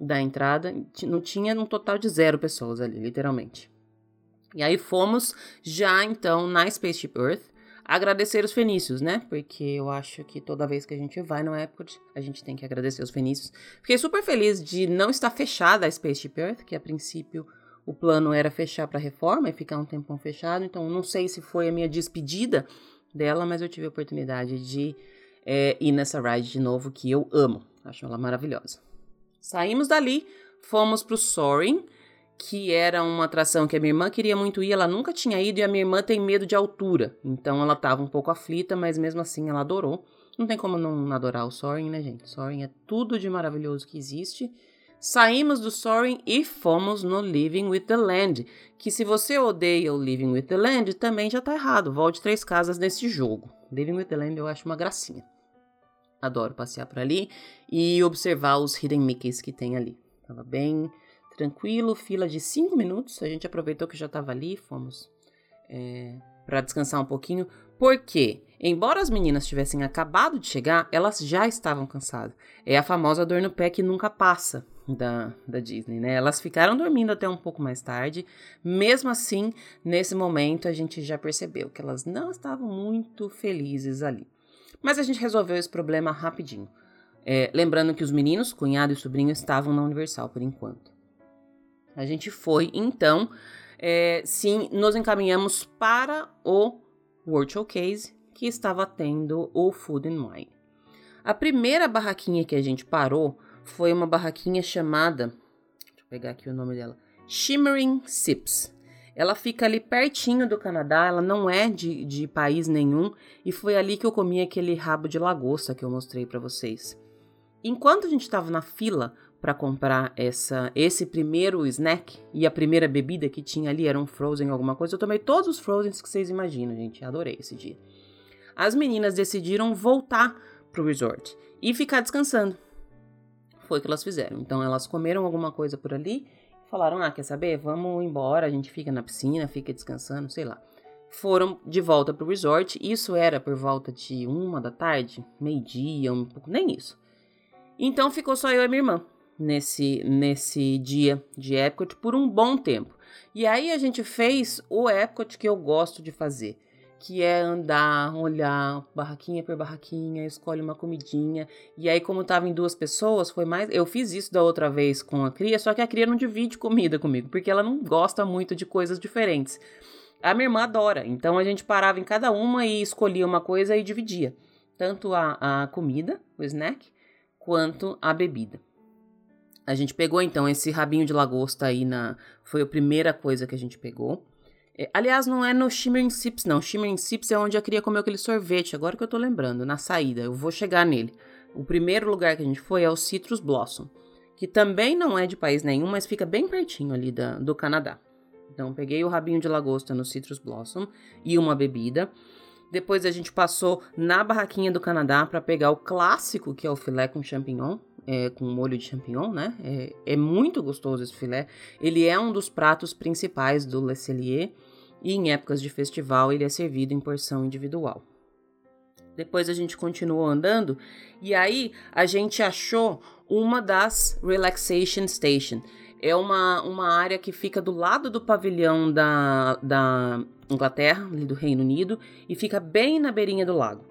da entrada. Não tinha um total de zero pessoas ali, literalmente. E aí fomos já então na Spaceship Earth agradecer os fenícios, né? Porque eu acho que toda vez que a gente vai no Epcot, a gente tem que agradecer os fenícios. Fiquei super feliz de não estar fechada a Spaceship Earth, que a princípio o plano era fechar para reforma e ficar um tempão fechado. Então não sei se foi a minha despedida dela, mas eu tive a oportunidade de é, ir nessa ride de novo, que eu amo. Acho ela maravilhosa. Saímos dali, fomos pro Soaring que era uma atração que a minha irmã queria muito ir, ela nunca tinha ido e a minha irmã tem medo de altura. Então ela estava um pouco aflita, mas mesmo assim ela adorou. Não tem como não adorar o Soaring, né, gente? Soaring é tudo de maravilhoso que existe. Saímos do Soaring e fomos no Living with the Land, que se você odeia o Living with the Land, também já tá errado. Volte três casas nesse jogo. Living with the Land eu acho uma gracinha. Adoro passear por ali e observar os Hidden Mickeys que tem ali. Tava bem tranquilo, fila de cinco minutos. A gente aproveitou que já estava ali, fomos é, para descansar um pouquinho. Porque, embora as meninas tivessem acabado de chegar, elas já estavam cansadas. É a famosa dor no pé que nunca passa da, da Disney, né? Elas ficaram dormindo até um pouco mais tarde. Mesmo assim, nesse momento, a gente já percebeu que elas não estavam muito felizes ali. Mas a gente resolveu esse problema rapidinho. É, lembrando que os meninos, cunhado e sobrinho, estavam na Universal por enquanto. A gente foi, então, é, sim, nos encaminhamos para o World Showcase, que estava tendo o Food and Wine. A primeira barraquinha que a gente parou foi uma barraquinha chamada, deixa eu pegar aqui o nome dela, Shimmering Sips. Ela fica ali pertinho do Canadá, ela não é de, de país nenhum, e foi ali que eu comi aquele rabo de lagosta que eu mostrei para vocês. Enquanto a gente estava na fila para comprar essa, esse primeiro snack e a primeira bebida que tinha ali era um frozen alguma coisa, eu tomei todos os frozens que vocês imaginam, gente. Adorei esse dia. As meninas decidiram voltar pro resort e ficar descansando. Foi o que elas fizeram. Então elas comeram alguma coisa por ali falaram: "Ah, quer saber? Vamos embora, a gente fica na piscina, fica descansando, sei lá". Foram de volta pro resort. Isso era por volta de uma da tarde, meio-dia, um pouco, nem isso. Então ficou só eu e minha irmã nesse, nesse dia de Epcot por um bom tempo. E aí a gente fez o Epcot que eu gosto de fazer, que é andar, olhar barraquinha por barraquinha, escolhe uma comidinha. E aí como tava em duas pessoas, foi mais, eu fiz isso da outra vez com a Cria, só que a Cria não divide comida comigo, porque ela não gosta muito de coisas diferentes. A minha irmã adora, então a gente parava em cada uma e escolhia uma coisa e dividia. Tanto a, a comida, o snack, quanto a bebida. A gente pegou então esse rabinho de lagosta aí na. Foi a primeira coisa que a gente pegou. É, aliás, não é no Shimmering Sips, não. Shimmering Sips é onde eu queria comer aquele sorvete, agora que eu tô lembrando, na saída. Eu vou chegar nele. O primeiro lugar que a gente foi é o Citrus Blossom, que também não é de país nenhum, mas fica bem pertinho ali da, do Canadá. Então, peguei o rabinho de lagosta no Citrus Blossom e uma bebida. Depois a gente passou na barraquinha do Canadá para pegar o clássico, que é o filé com champignon, é, com molho de champignon, né? É, é, muito gostoso esse filé. Ele é um dos pratos principais do Le Cellier e em épocas de festival ele é servido em porção individual. Depois a gente continuou andando e aí a gente achou uma das Relaxation Station. É uma, uma área que fica do lado do pavilhão da, da Inglaterra, do Reino Unido, e fica bem na beirinha do lago.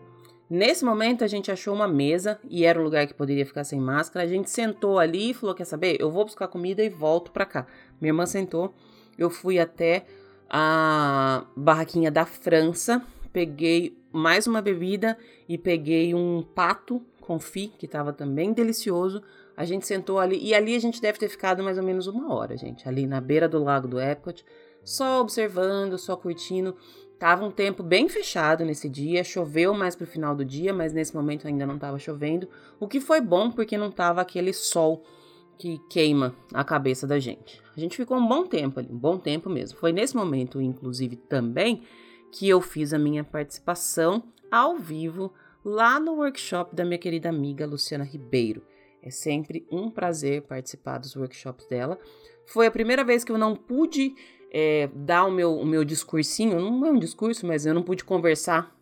Nesse momento a gente achou uma mesa e era um lugar que poderia ficar sem máscara. A gente sentou ali e falou: Quer saber? Eu vou buscar comida e volto pra cá. Minha irmã sentou, eu fui até a barraquinha da França, peguei mais uma bebida e peguei um pato confit, que estava também delicioso. A gente sentou ali e ali a gente deve ter ficado mais ou menos uma hora, gente, ali na beira do lago do Epcot só observando, só curtindo. Tava um tempo bem fechado nesse dia, choveu mais pro final do dia, mas nesse momento ainda não tava chovendo, o que foi bom porque não tava aquele sol que queima a cabeça da gente. A gente ficou um bom tempo ali, um bom tempo mesmo. Foi nesse momento, inclusive, também que eu fiz a minha participação ao vivo lá no workshop da minha querida amiga Luciana Ribeiro. É sempre um prazer participar dos workshops dela. Foi a primeira vez que eu não pude é, dar o meu, o meu discursinho, não é um discurso, mas eu não pude conversar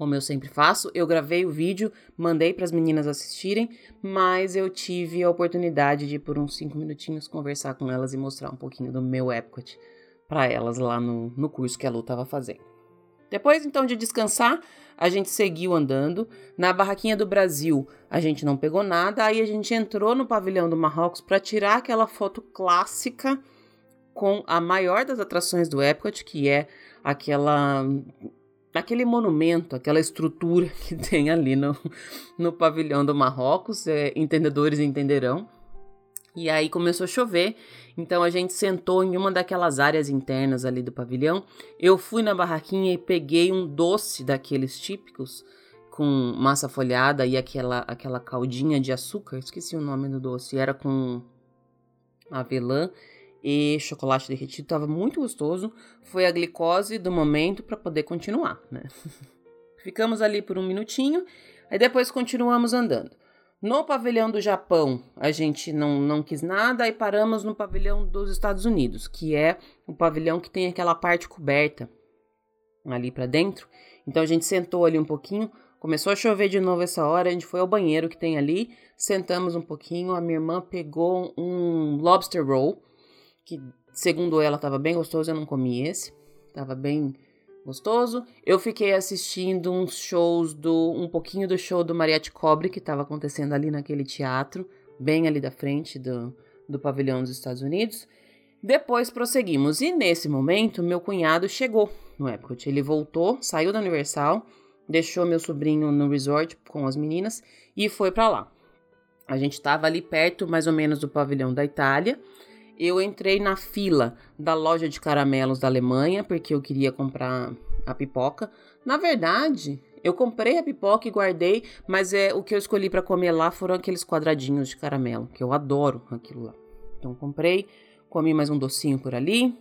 como eu sempre faço. Eu gravei o vídeo, mandei para as meninas assistirem, mas eu tive a oportunidade de, por uns cinco minutinhos, conversar com elas e mostrar um pouquinho do meu Epcot para elas lá no, no curso que a Lu estava fazendo. Depois, então, de descansar, a gente seguiu andando. Na barraquinha do Brasil, a gente não pegou nada. Aí a gente entrou no pavilhão do Marrocos para tirar aquela foto clássica com a maior das atrações do Epcot, que é aquela aquele monumento, aquela estrutura que tem ali no, no pavilhão do Marrocos, é, entendedores entenderão. E aí começou a chover, então a gente sentou em uma daquelas áreas internas ali do pavilhão. Eu fui na barraquinha e peguei um doce daqueles típicos com massa folhada e aquela aquela caldinha de açúcar, esqueci o nome do doce, era com avelã e chocolate derretido, estava muito gostoso. Foi a glicose do momento para poder continuar, né? Ficamos ali por um minutinho, aí depois continuamos andando. No pavilhão do Japão, a gente não, não quis nada, aí paramos no pavilhão dos Estados Unidos, que é o pavilhão que tem aquela parte coberta ali para dentro. Então a gente sentou ali um pouquinho, começou a chover de novo essa hora, a gente foi ao banheiro que tem ali, sentamos um pouquinho, a minha irmã pegou um lobster roll, que segundo ela estava bem gostoso, eu não comi esse. Tava bem gostoso. Eu fiquei assistindo uns shows do um pouquinho do show do Mariette Cobre que estava acontecendo ali naquele teatro, bem ali da frente do, do pavilhão dos Estados Unidos. Depois prosseguimos e nesse momento meu cunhado chegou no Epcot. Ele voltou, saiu da Universal, deixou meu sobrinho no resort com as meninas e foi para lá. A gente estava ali perto, mais ou menos, do pavilhão da Itália eu entrei na fila da loja de caramelos da Alemanha porque eu queria comprar a pipoca. Na verdade, eu comprei a pipoca e guardei, mas é o que eu escolhi para comer lá foram aqueles quadradinhos de caramelo, que eu adoro aquilo lá. Então comprei, comi mais um docinho por ali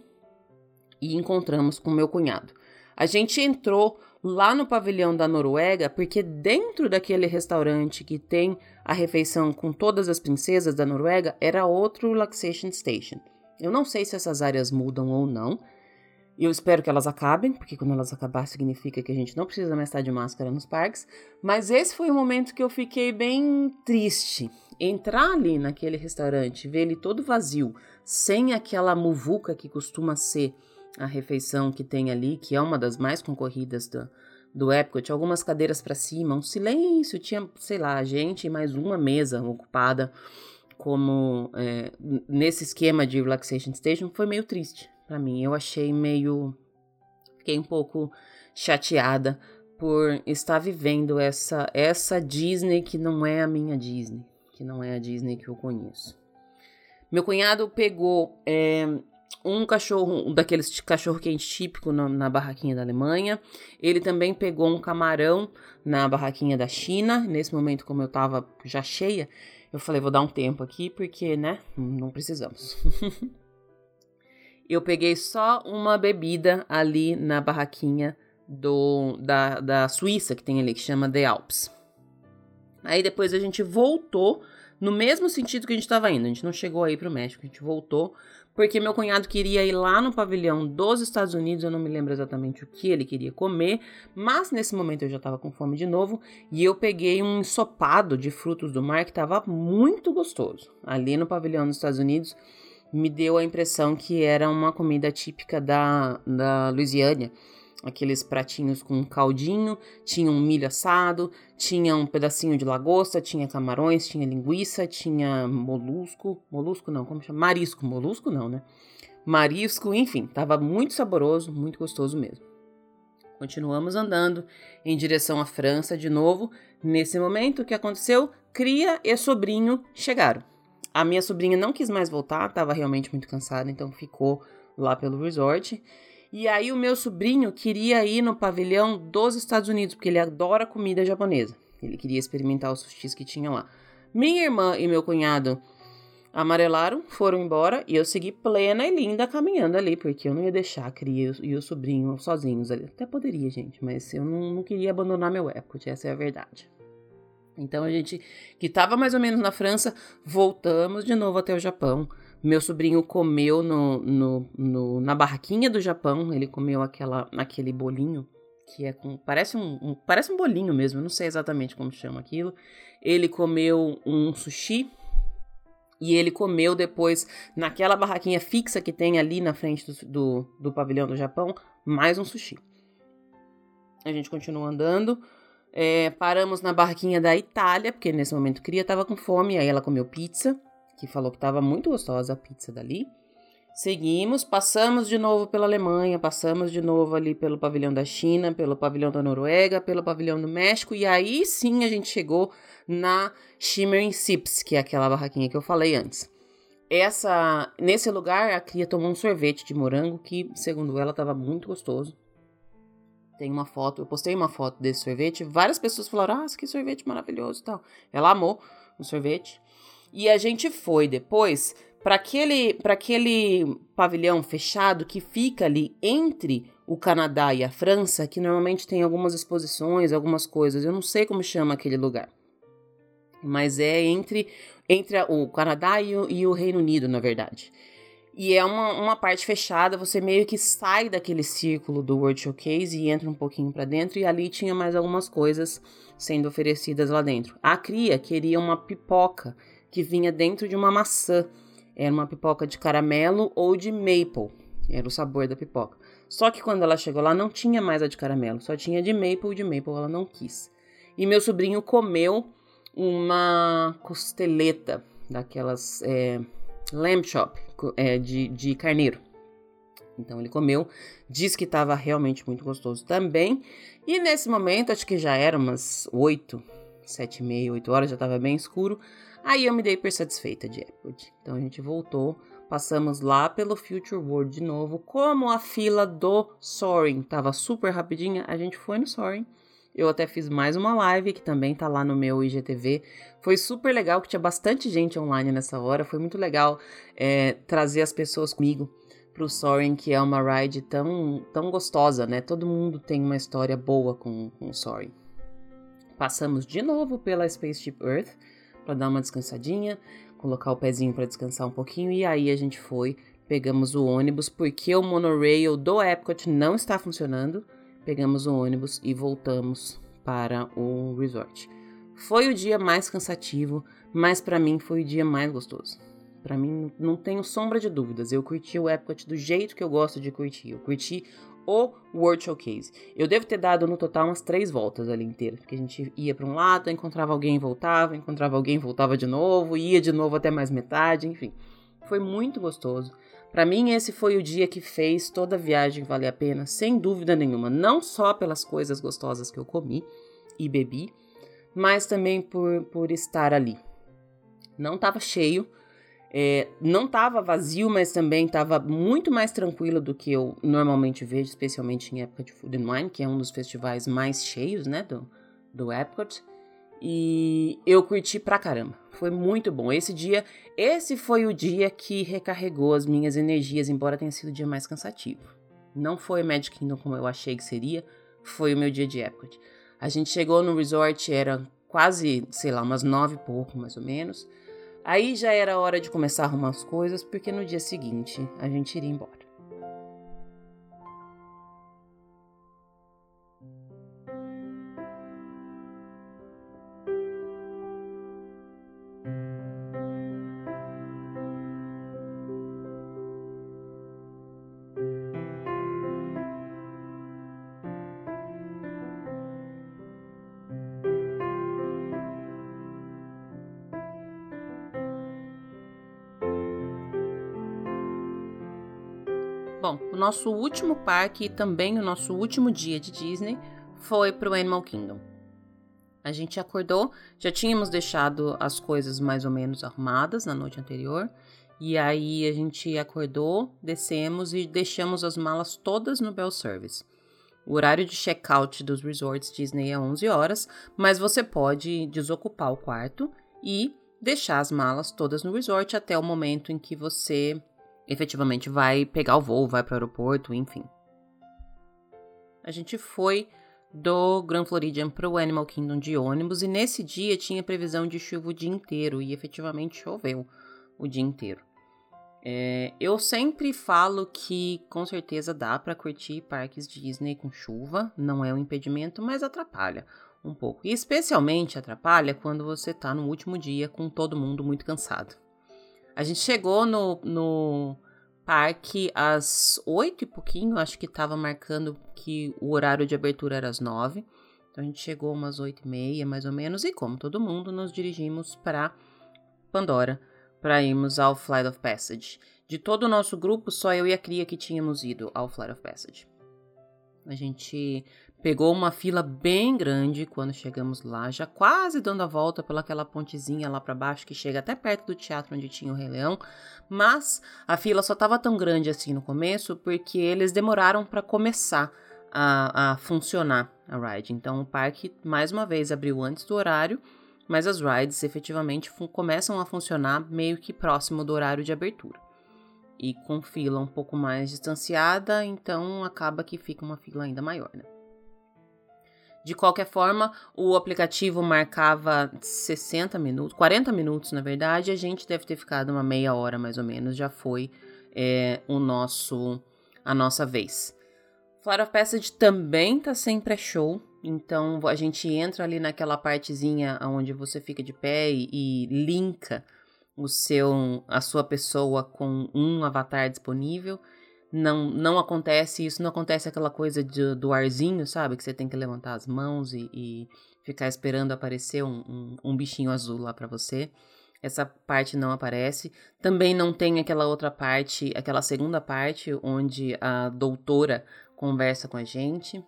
e encontramos com meu cunhado. A gente entrou lá no pavilhão da Noruega, porque dentro daquele restaurante que tem a refeição com todas as princesas da Noruega, era outro relaxation station. Eu não sei se essas áreas mudam ou não. Eu espero que elas acabem, porque quando elas acabar significa que a gente não precisa mais estar de máscara nos parques. Mas esse foi o momento que eu fiquei bem triste. Entrar ali naquele restaurante, ver ele todo vazio, sem aquela muvuca que costuma ser a refeição que tem ali, que é uma das mais concorridas do, do Epcot, algumas cadeiras para cima, um silêncio, tinha, sei lá, gente e mais uma mesa ocupada como é, nesse esquema de relaxation station foi meio triste para mim. Eu achei meio fiquei um pouco chateada por estar vivendo essa essa Disney que não é a minha Disney, que não é a Disney que eu conheço. Meu cunhado pegou é, um cachorro, um daqueles cachorro quente típico na, na, barraquinha da Alemanha. Ele também pegou um camarão na barraquinha da China. Nesse momento, como eu tava já cheia, eu falei, vou dar um tempo aqui, porque, né, não precisamos. eu peguei só uma bebida ali na barraquinha do, da, da Suíça, que tem ali, que chama The Alps. Aí depois a gente voltou no mesmo sentido que a gente estava indo. A gente não chegou aí para o México, a gente voltou porque meu cunhado queria ir lá no pavilhão dos Estados Unidos, eu não me lembro exatamente o que ele queria comer, mas nesse momento eu já estava com fome de novo e eu peguei um ensopado de frutos do mar que estava muito gostoso. Ali no pavilhão dos Estados Unidos me deu a impressão que era uma comida típica da, da Louisiana aqueles pratinhos com caldinho, tinha um milho assado, tinha um pedacinho de lagosta, tinha camarões, tinha linguiça, tinha molusco, molusco não, como chama? Marisco, molusco não, né? Marisco, enfim, tava muito saboroso, muito gostoso mesmo. Continuamos andando em direção à França de novo. Nesse momento, o que aconteceu? Cria e sobrinho chegaram. A minha sobrinha não quis mais voltar, estava realmente muito cansada, então ficou lá pelo resort. E aí o meu sobrinho queria ir no pavilhão dos Estados Unidos, porque ele adora comida japonesa. Ele queria experimentar os sushis que tinha lá. Minha irmã e meu cunhado amarelaram, foram embora e eu segui plena e linda caminhando ali, porque eu não ia deixar a cria e o sobrinho sozinhos ali. Até poderia, gente, mas eu não, não queria abandonar meu Epcot, essa é a verdade. Então a gente, que estava mais ou menos na França, voltamos de novo até o Japão. Meu sobrinho comeu no, no, no, na barraquinha do Japão, ele comeu aquela, aquele bolinho que é com. Parece um, um, parece um bolinho mesmo, não sei exatamente como chama aquilo. Ele comeu um sushi. E ele comeu depois, naquela barraquinha fixa que tem ali na frente do, do, do pavilhão do Japão, mais um sushi. A gente continua andando. É, paramos na barraquinha da Itália, porque nesse momento Cria estava com fome, aí ela comeu pizza que falou que estava muito gostosa a pizza dali. Seguimos, passamos de novo pela Alemanha, passamos de novo ali pelo pavilhão da China, pelo pavilhão da Noruega, pelo pavilhão do México, e aí sim a gente chegou na Shimmering Sips, que é aquela barraquinha que eu falei antes. Essa, nesse lugar, a Cria tomou um sorvete de morango que, segundo ela, estava muito gostoso. Tem uma foto, eu postei uma foto desse sorvete, várias pessoas falaram: "Ah, que sorvete maravilhoso", e tal. Ela amou o sorvete. E a gente foi depois para aquele, aquele pavilhão fechado que fica ali entre o Canadá e a França, que normalmente tem algumas exposições, algumas coisas. Eu não sei como chama aquele lugar. Mas é entre, entre o Canadá e o, e o Reino Unido, na verdade. E é uma, uma parte fechada, você meio que sai daquele círculo do World Showcase e entra um pouquinho para dentro, e ali tinha mais algumas coisas sendo oferecidas lá dentro. A Cria queria uma pipoca que vinha dentro de uma maçã. Era uma pipoca de caramelo ou de maple. Era o sabor da pipoca. Só que quando ela chegou lá, não tinha mais a de caramelo, só tinha de maple, de maple ela não quis. E meu sobrinho comeu uma costeleta daquelas é, lamb chop é, de, de carneiro. Então ele comeu, disse que estava realmente muito gostoso também. E nesse momento, acho que já era umas 8, 7 e meia, 8 horas, já estava bem escuro. Aí eu me dei por satisfeita de Epcot. Então a gente voltou, passamos lá pelo Future World de novo. Como a fila do Soaring estava super rapidinha, a gente foi no Soaring. Eu até fiz mais uma live que também tá lá no meu IGTV. Foi super legal, que tinha bastante gente online nessa hora. Foi muito legal é, trazer as pessoas comigo pro Soaring, que é uma ride tão, tão gostosa, né? Todo mundo tem uma história boa com, com o Soaring. Passamos de novo pela Spaceship Earth para dar uma descansadinha, colocar o pezinho para descansar um pouquinho e aí a gente foi, pegamos o ônibus porque o monorail do Epcot não está funcionando pegamos o ônibus e voltamos para o resort. Foi o dia mais cansativo, mas para mim foi o dia mais gostoso. Para mim não tenho sombra de dúvidas. Eu curti o Epcot do jeito que eu gosto de curtir. Eu curti o World Showcase. Eu devo ter dado no total umas três voltas ali inteira, porque a gente ia para um lado, encontrava alguém, voltava, encontrava alguém, voltava de novo, ia de novo até mais metade, enfim. Foi muito gostoso. Para mim, esse foi o dia que fez toda a viagem valer a pena, sem dúvida nenhuma. Não só pelas coisas gostosas que eu comi e bebi, mas também por, por estar ali. Não estava cheio, é, não estava vazio, mas também estava muito mais tranquilo do que eu normalmente vejo, especialmente em época de Food and Wine, que é um dos festivais mais cheios né, do, do Epcot. E eu curti pra caramba. Foi muito bom. Esse dia, esse foi o dia que recarregou as minhas energias, embora tenha sido o dia mais cansativo. Não foi Magic Kingdom como eu achei que seria, foi o meu dia de Epcot. A gente chegou no resort, era quase, sei lá, umas nove e pouco, mais ou menos. Aí já era hora de começar a arrumar as coisas, porque no dia seguinte a gente iria embora. Nosso último parque e também o nosso último dia de Disney foi para o Animal Kingdom. A gente acordou, já tínhamos deixado as coisas mais ou menos arrumadas na noite anterior, e aí a gente acordou, descemos e deixamos as malas todas no Bell Service. O horário de check-out dos resorts Disney é 11 horas, mas você pode desocupar o quarto e deixar as malas todas no resort até o momento em que você efetivamente vai pegar o voo, vai para o aeroporto, enfim. A gente foi do Grand Floridian para o Animal Kingdom de ônibus e nesse dia tinha previsão de chuva o dia inteiro e efetivamente choveu o dia inteiro. É, eu sempre falo que com certeza dá para curtir parques Disney com chuva, não é um impedimento, mas atrapalha um pouco. E especialmente atrapalha quando você está no último dia com todo mundo muito cansado. A gente chegou no, no parque às oito e pouquinho, acho que estava marcando que o horário de abertura era às nove. Então a gente chegou umas oito e meia, mais ou menos, e como todo mundo, nos dirigimos para Pandora para irmos ao Flight of Passage. De todo o nosso grupo, só eu e a Cria que tínhamos ido ao Flight of Passage. A gente Pegou uma fila bem grande quando chegamos lá, já quase dando a volta pelaquela pontezinha lá para baixo que chega até perto do teatro onde tinha o Rei Leão, mas a fila só estava tão grande assim no começo porque eles demoraram para começar a, a funcionar a ride. Então o parque mais uma vez abriu antes do horário, mas as rides efetivamente começam a funcionar meio que próximo do horário de abertura. E com fila um pouco mais distanciada, então acaba que fica uma fila ainda maior, né? De qualquer forma, o aplicativo marcava 60 minutos, 40 minutos na verdade, a gente deve ter ficado uma meia hora mais ou menos, já foi é, o nosso a nossa vez. Flight of Passage também tá sem pré-show, então a gente entra ali naquela partezinha onde você fica de pé e, e linka o seu a sua pessoa com um avatar disponível não, não acontece isso, não acontece aquela coisa de, do arzinho, sabe? Que você tem que levantar as mãos e, e ficar esperando aparecer um, um, um bichinho azul lá para você. Essa parte não aparece. Também não tem aquela outra parte, aquela segunda parte, onde a doutora conversa com a gente.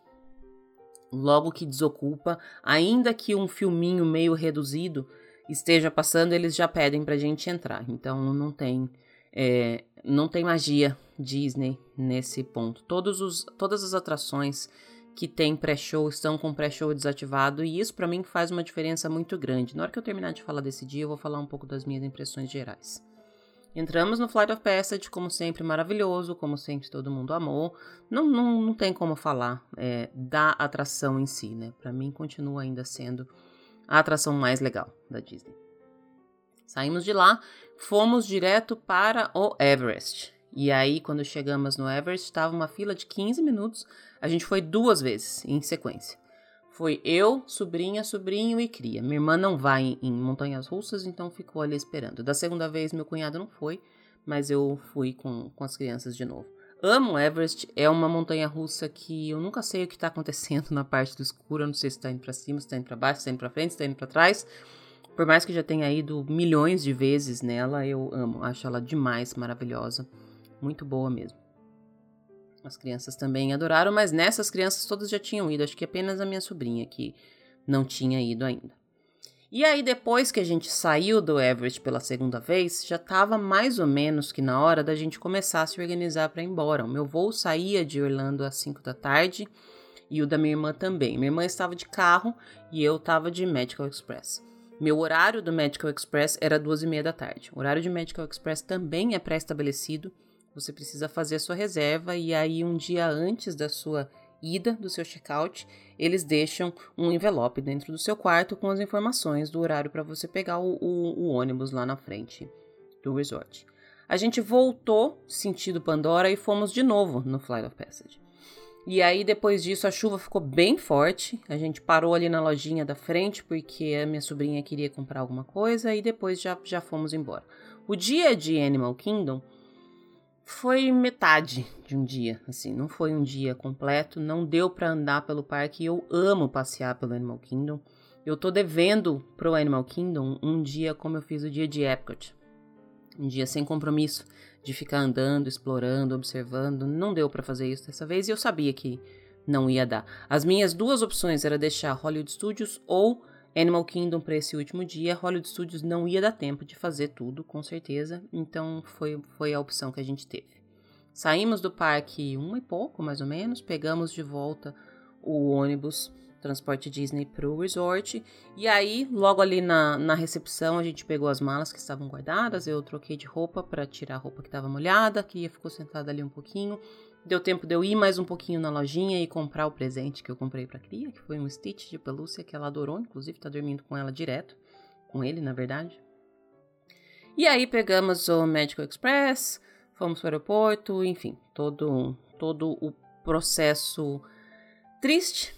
Logo que desocupa, ainda que um filminho meio reduzido esteja passando, eles já pedem pra gente entrar. Então não tem é, não tem magia Disney nesse ponto. Todos os, todas as atrações que tem pré-show estão com pré-show desativado e isso para mim faz uma diferença muito grande. Na hora que eu terminar de falar desse dia, eu vou falar um pouco das minhas impressões gerais. Entramos no Flight of Passage, como sempre, maravilhoso, como sempre todo mundo amou. Não, não, não tem como falar é, da atração em si, né? Para mim continua ainda sendo a atração mais legal da Disney. Saímos de lá, fomos direto para o Everest. E aí, quando chegamos no Everest, estava uma fila de 15 minutos. A gente foi duas vezes em sequência. Foi eu, sobrinha, sobrinho e cria. Minha irmã não vai em, montanhas russas, então ficou ali esperando. Da segunda vez, meu cunhado não foi, mas eu fui com, com as crianças de novo. Amo Everest, é uma montanha russa que eu nunca sei o que está acontecendo na parte do escuro. Eu não sei se está indo para cima, se está indo para baixo, se está indo para frente, se está indo para trás. Por mais que já tenha ido milhões de vezes nela, eu amo, acho ela demais maravilhosa. Muito boa mesmo. As crianças também adoraram, mas nessas crianças todas já tinham ido. Acho que apenas a minha sobrinha que não tinha ido ainda. E aí, depois que a gente saiu do Everest pela segunda vez, já estava mais ou menos que na hora da gente começar a se organizar para ir embora. O meu voo saía de Orlando às 5 da tarde e o da minha irmã também. Minha irmã estava de carro e eu estava de Medical Express. Meu horário do Medical Express era duas e meia da tarde. O horário de Medical Express também é pré-estabelecido você precisa fazer a sua reserva e aí um dia antes da sua ida, do seu check-out, eles deixam um envelope dentro do seu quarto com as informações do horário para você pegar o, o, o ônibus lá na frente do resort. A gente voltou sentido Pandora e fomos de novo no Flight of Passage. E aí, depois disso, a chuva ficou bem forte. A gente parou ali na lojinha da frente porque a minha sobrinha queria comprar alguma coisa e depois já, já fomos embora. O dia de Animal Kingdom foi metade de um dia, assim, não foi um dia completo, não deu para andar pelo parque. Eu amo passear pelo Animal Kingdom. Eu tô devendo pro Animal Kingdom um dia como eu fiz o dia de Epcot. Um dia sem compromisso de ficar andando, explorando, observando. Não deu para fazer isso dessa vez e eu sabia que não ia dar. As minhas duas opções era deixar Hollywood Studios ou Animal Kingdom para esse último dia, Hollywood Studios não ia dar tempo de fazer tudo, com certeza, então foi, foi a opção que a gente teve. Saímos do parque um e pouco, mais ou menos, pegamos de volta o ônibus transporte Disney para o resort. E aí, logo ali na, na recepção, a gente pegou as malas que estavam guardadas. Eu troquei de roupa para tirar a roupa que estava molhada. A Cria ficou sentada ali um pouquinho. Deu tempo de eu ir mais um pouquinho na lojinha e comprar o presente que eu comprei pra Cria, que foi um Stitch de pelúcia que ela adorou, inclusive tá dormindo com ela direto. Com ele, na verdade. E aí pegamos o Medical Express, fomos para o aeroporto, enfim, todo, todo o processo triste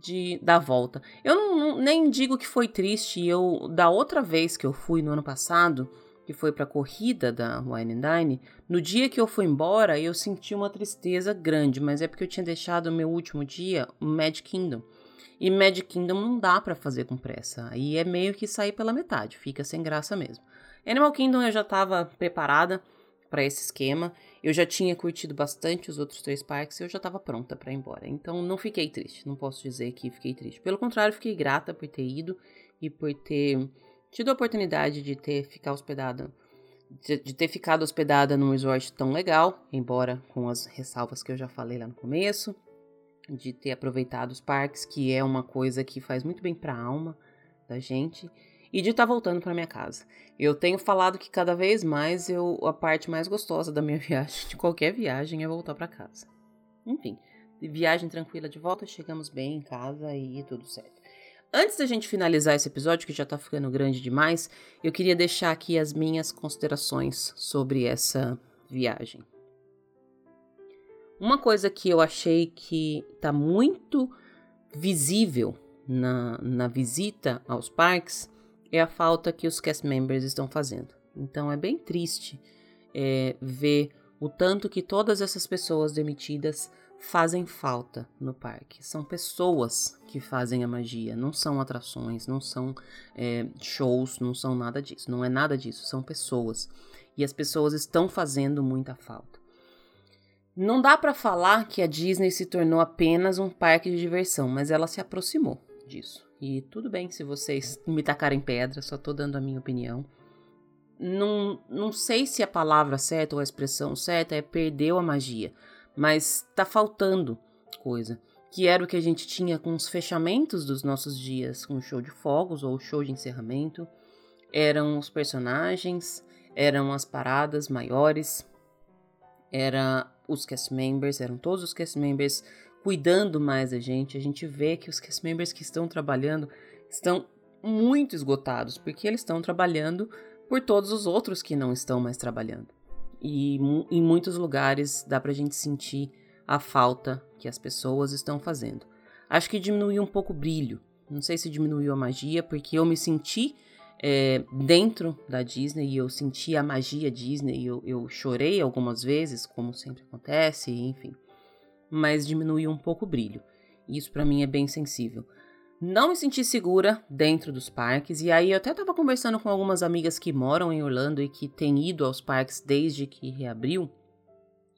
de da volta. Eu não, não, nem digo que foi triste, eu da outra vez que eu fui no ano passado, que foi para a corrida da Wine and Dine, no dia que eu fui embora, eu senti uma tristeza grande, mas é porque eu tinha deixado o meu último dia, o Magic Kingdom. E Magic Kingdom não dá para fazer com pressa. Aí é meio que sair pela metade, fica sem graça mesmo. Animal Kingdom eu já estava preparada para esse esquema. Eu já tinha curtido bastante os outros três parques e eu já estava pronta para ir embora. Então não fiquei triste, não posso dizer que fiquei triste. Pelo contrário, fiquei grata por ter ido e por ter tido a oportunidade de ter ficado hospedada de, ter ficado hospedada num resort tão legal, embora com as ressalvas que eu já falei lá no começo, de ter aproveitado os parques, que é uma coisa que faz muito bem para a alma da gente, e de estar tá voltando para minha casa. Eu tenho falado que cada vez mais eu a parte mais gostosa da minha viagem, de qualquer viagem, é voltar para casa. Enfim, viagem tranquila de volta, chegamos bem em casa e tudo certo. Antes da gente finalizar esse episódio, que já tá ficando grande demais, eu queria deixar aqui as minhas considerações sobre essa viagem. Uma coisa que eu achei que tá muito visível na, na visita aos parques é a falta que os cast members estão fazendo. Então é bem triste é, ver o tanto que todas essas pessoas demitidas fazem falta no parque. São pessoas que fazem a magia, não são atrações, não são é, shows, não são nada disso. Não é nada disso, são pessoas. E as pessoas estão fazendo muita falta. Não dá para falar que a Disney se tornou apenas um parque de diversão, mas ela se aproximou disso. E tudo bem se vocês me tacarem pedra, só tô dando a minha opinião. Não, não sei se a palavra certa ou a expressão certa é perdeu a magia mas tá faltando coisa. Que era o que a gente tinha com os fechamentos dos nossos dias, com o show de fogos ou show de encerramento. Eram os personagens, eram as paradas maiores, era os cast members, eram todos os cast members cuidando mais da gente. A gente vê que os cast members que estão trabalhando estão muito esgotados, porque eles estão trabalhando por todos os outros que não estão mais trabalhando. E em muitos lugares dá pra gente sentir a falta que as pessoas estão fazendo. Acho que diminuiu um pouco o brilho. Não sei se diminuiu a magia, porque eu me senti é, dentro da Disney e eu senti a magia Disney. Eu, eu chorei algumas vezes, como sempre acontece, enfim. Mas diminuiu um pouco o brilho. Isso para mim é bem sensível não me senti segura dentro dos parques. E aí eu até estava conversando com algumas amigas que moram em Orlando e que têm ido aos parques desde que reabriu.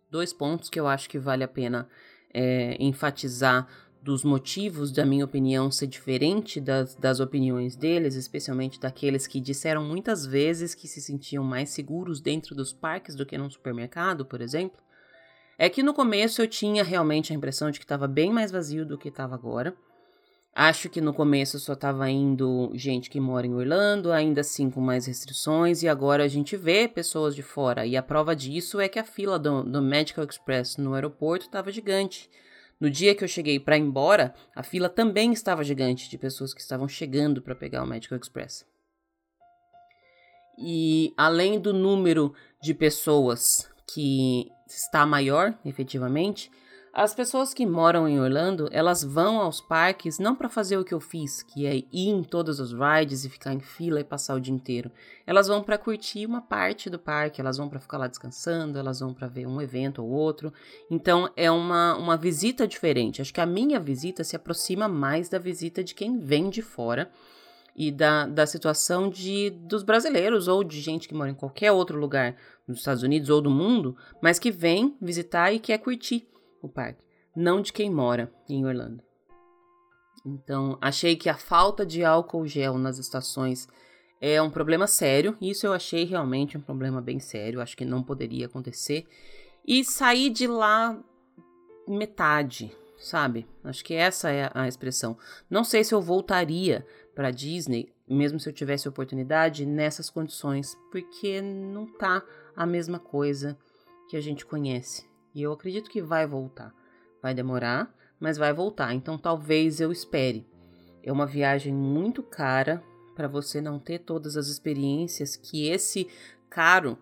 Dois pontos que eu acho que vale a pena é, enfatizar dos motivos da minha opinião ser diferente das, das opiniões deles, especialmente daqueles que disseram muitas vezes que se sentiam mais seguros dentro dos parques do que num supermercado, por exemplo. É que no começo eu tinha realmente a impressão de que estava bem mais vazio do que estava agora. Acho que no começo só estava indo gente que mora em Orlando, ainda assim com mais restrições, e agora a gente vê pessoas de fora. E a prova disso é que a fila do, do Medical Express no aeroporto estava gigante. No dia que eu cheguei para ir embora, a fila também estava gigante de pessoas que estavam chegando para pegar o Medical Express. E além do número de pessoas que está maior, efetivamente, as pessoas que moram em Orlando, elas vão aos parques não para fazer o que eu fiz, que é ir em todos os rides e ficar em fila e passar o dia inteiro. Elas vão para curtir uma parte do parque, elas vão para ficar lá descansando, elas vão para ver um evento ou outro. Então é uma, uma visita diferente. Acho que a minha visita se aproxima mais da visita de quem vem de fora e da, da situação de dos brasileiros ou de gente que mora em qualquer outro lugar nos Estados Unidos ou do mundo, mas que vem visitar e quer curtir o parque, não de quem mora em Orlando. Então, achei que a falta de álcool gel nas estações é um problema sério. Isso eu achei realmente um problema bem sério. Acho que não poderia acontecer. E sair de lá metade, sabe? Acho que essa é a expressão. Não sei se eu voltaria para Disney, mesmo se eu tivesse oportunidade, nessas condições, porque não tá a mesma coisa que a gente conhece. E eu acredito que vai voltar. Vai demorar, mas vai voltar. Então talvez eu espere. É uma viagem muito cara para você não ter todas as experiências que esse caro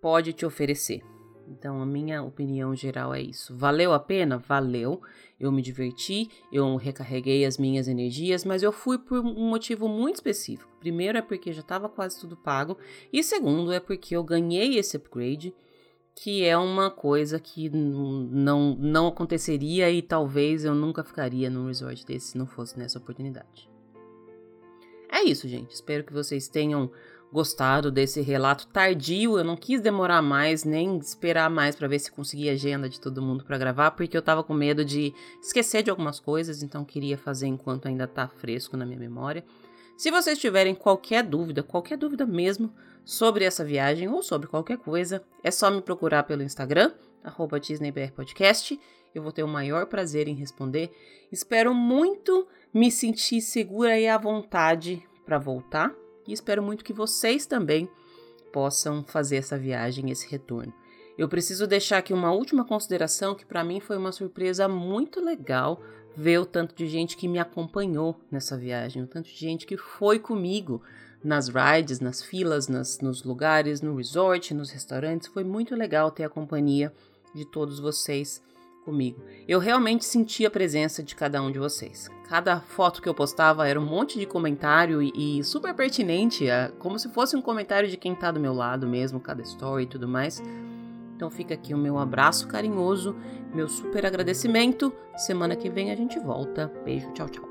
pode te oferecer. Então, a minha opinião geral é isso. Valeu a pena? Valeu. Eu me diverti, eu recarreguei as minhas energias, mas eu fui por um motivo muito específico. Primeiro é porque já estava quase tudo pago, e segundo é porque eu ganhei esse upgrade que é uma coisa que não, não aconteceria e talvez eu nunca ficaria num resort desse se não fosse nessa oportunidade. É isso, gente. Espero que vocês tenham gostado desse relato tardio. Eu não quis demorar mais, nem esperar mais para ver se conseguia agenda de todo mundo para gravar, porque eu tava com medo de esquecer de algumas coisas, então queria fazer enquanto ainda tá fresco na minha memória. Se vocês tiverem qualquer dúvida, qualquer dúvida mesmo, sobre essa viagem ou sobre qualquer coisa, é só me procurar pelo Instagram, arroba DisneyBRPodcast. Eu vou ter o maior prazer em responder. Espero muito me sentir segura e à vontade para voltar. E espero muito que vocês também possam fazer essa viagem, esse retorno. Eu preciso deixar aqui uma última consideração que para mim foi uma surpresa muito legal ver o tanto de gente que me acompanhou nessa viagem, o tanto de gente que foi comigo nas rides, nas filas, nas, nos lugares, no resort, nos restaurantes. Foi muito legal ter a companhia de todos vocês comigo. Eu realmente senti a presença de cada um de vocês. Cada foto que eu postava era um monte de comentário e, e super pertinente, é, como se fosse um comentário de quem tá do meu lado mesmo, cada story e tudo mais. Então fica aqui o meu abraço carinhoso, meu super agradecimento. Semana que vem a gente volta. Beijo, tchau, tchau.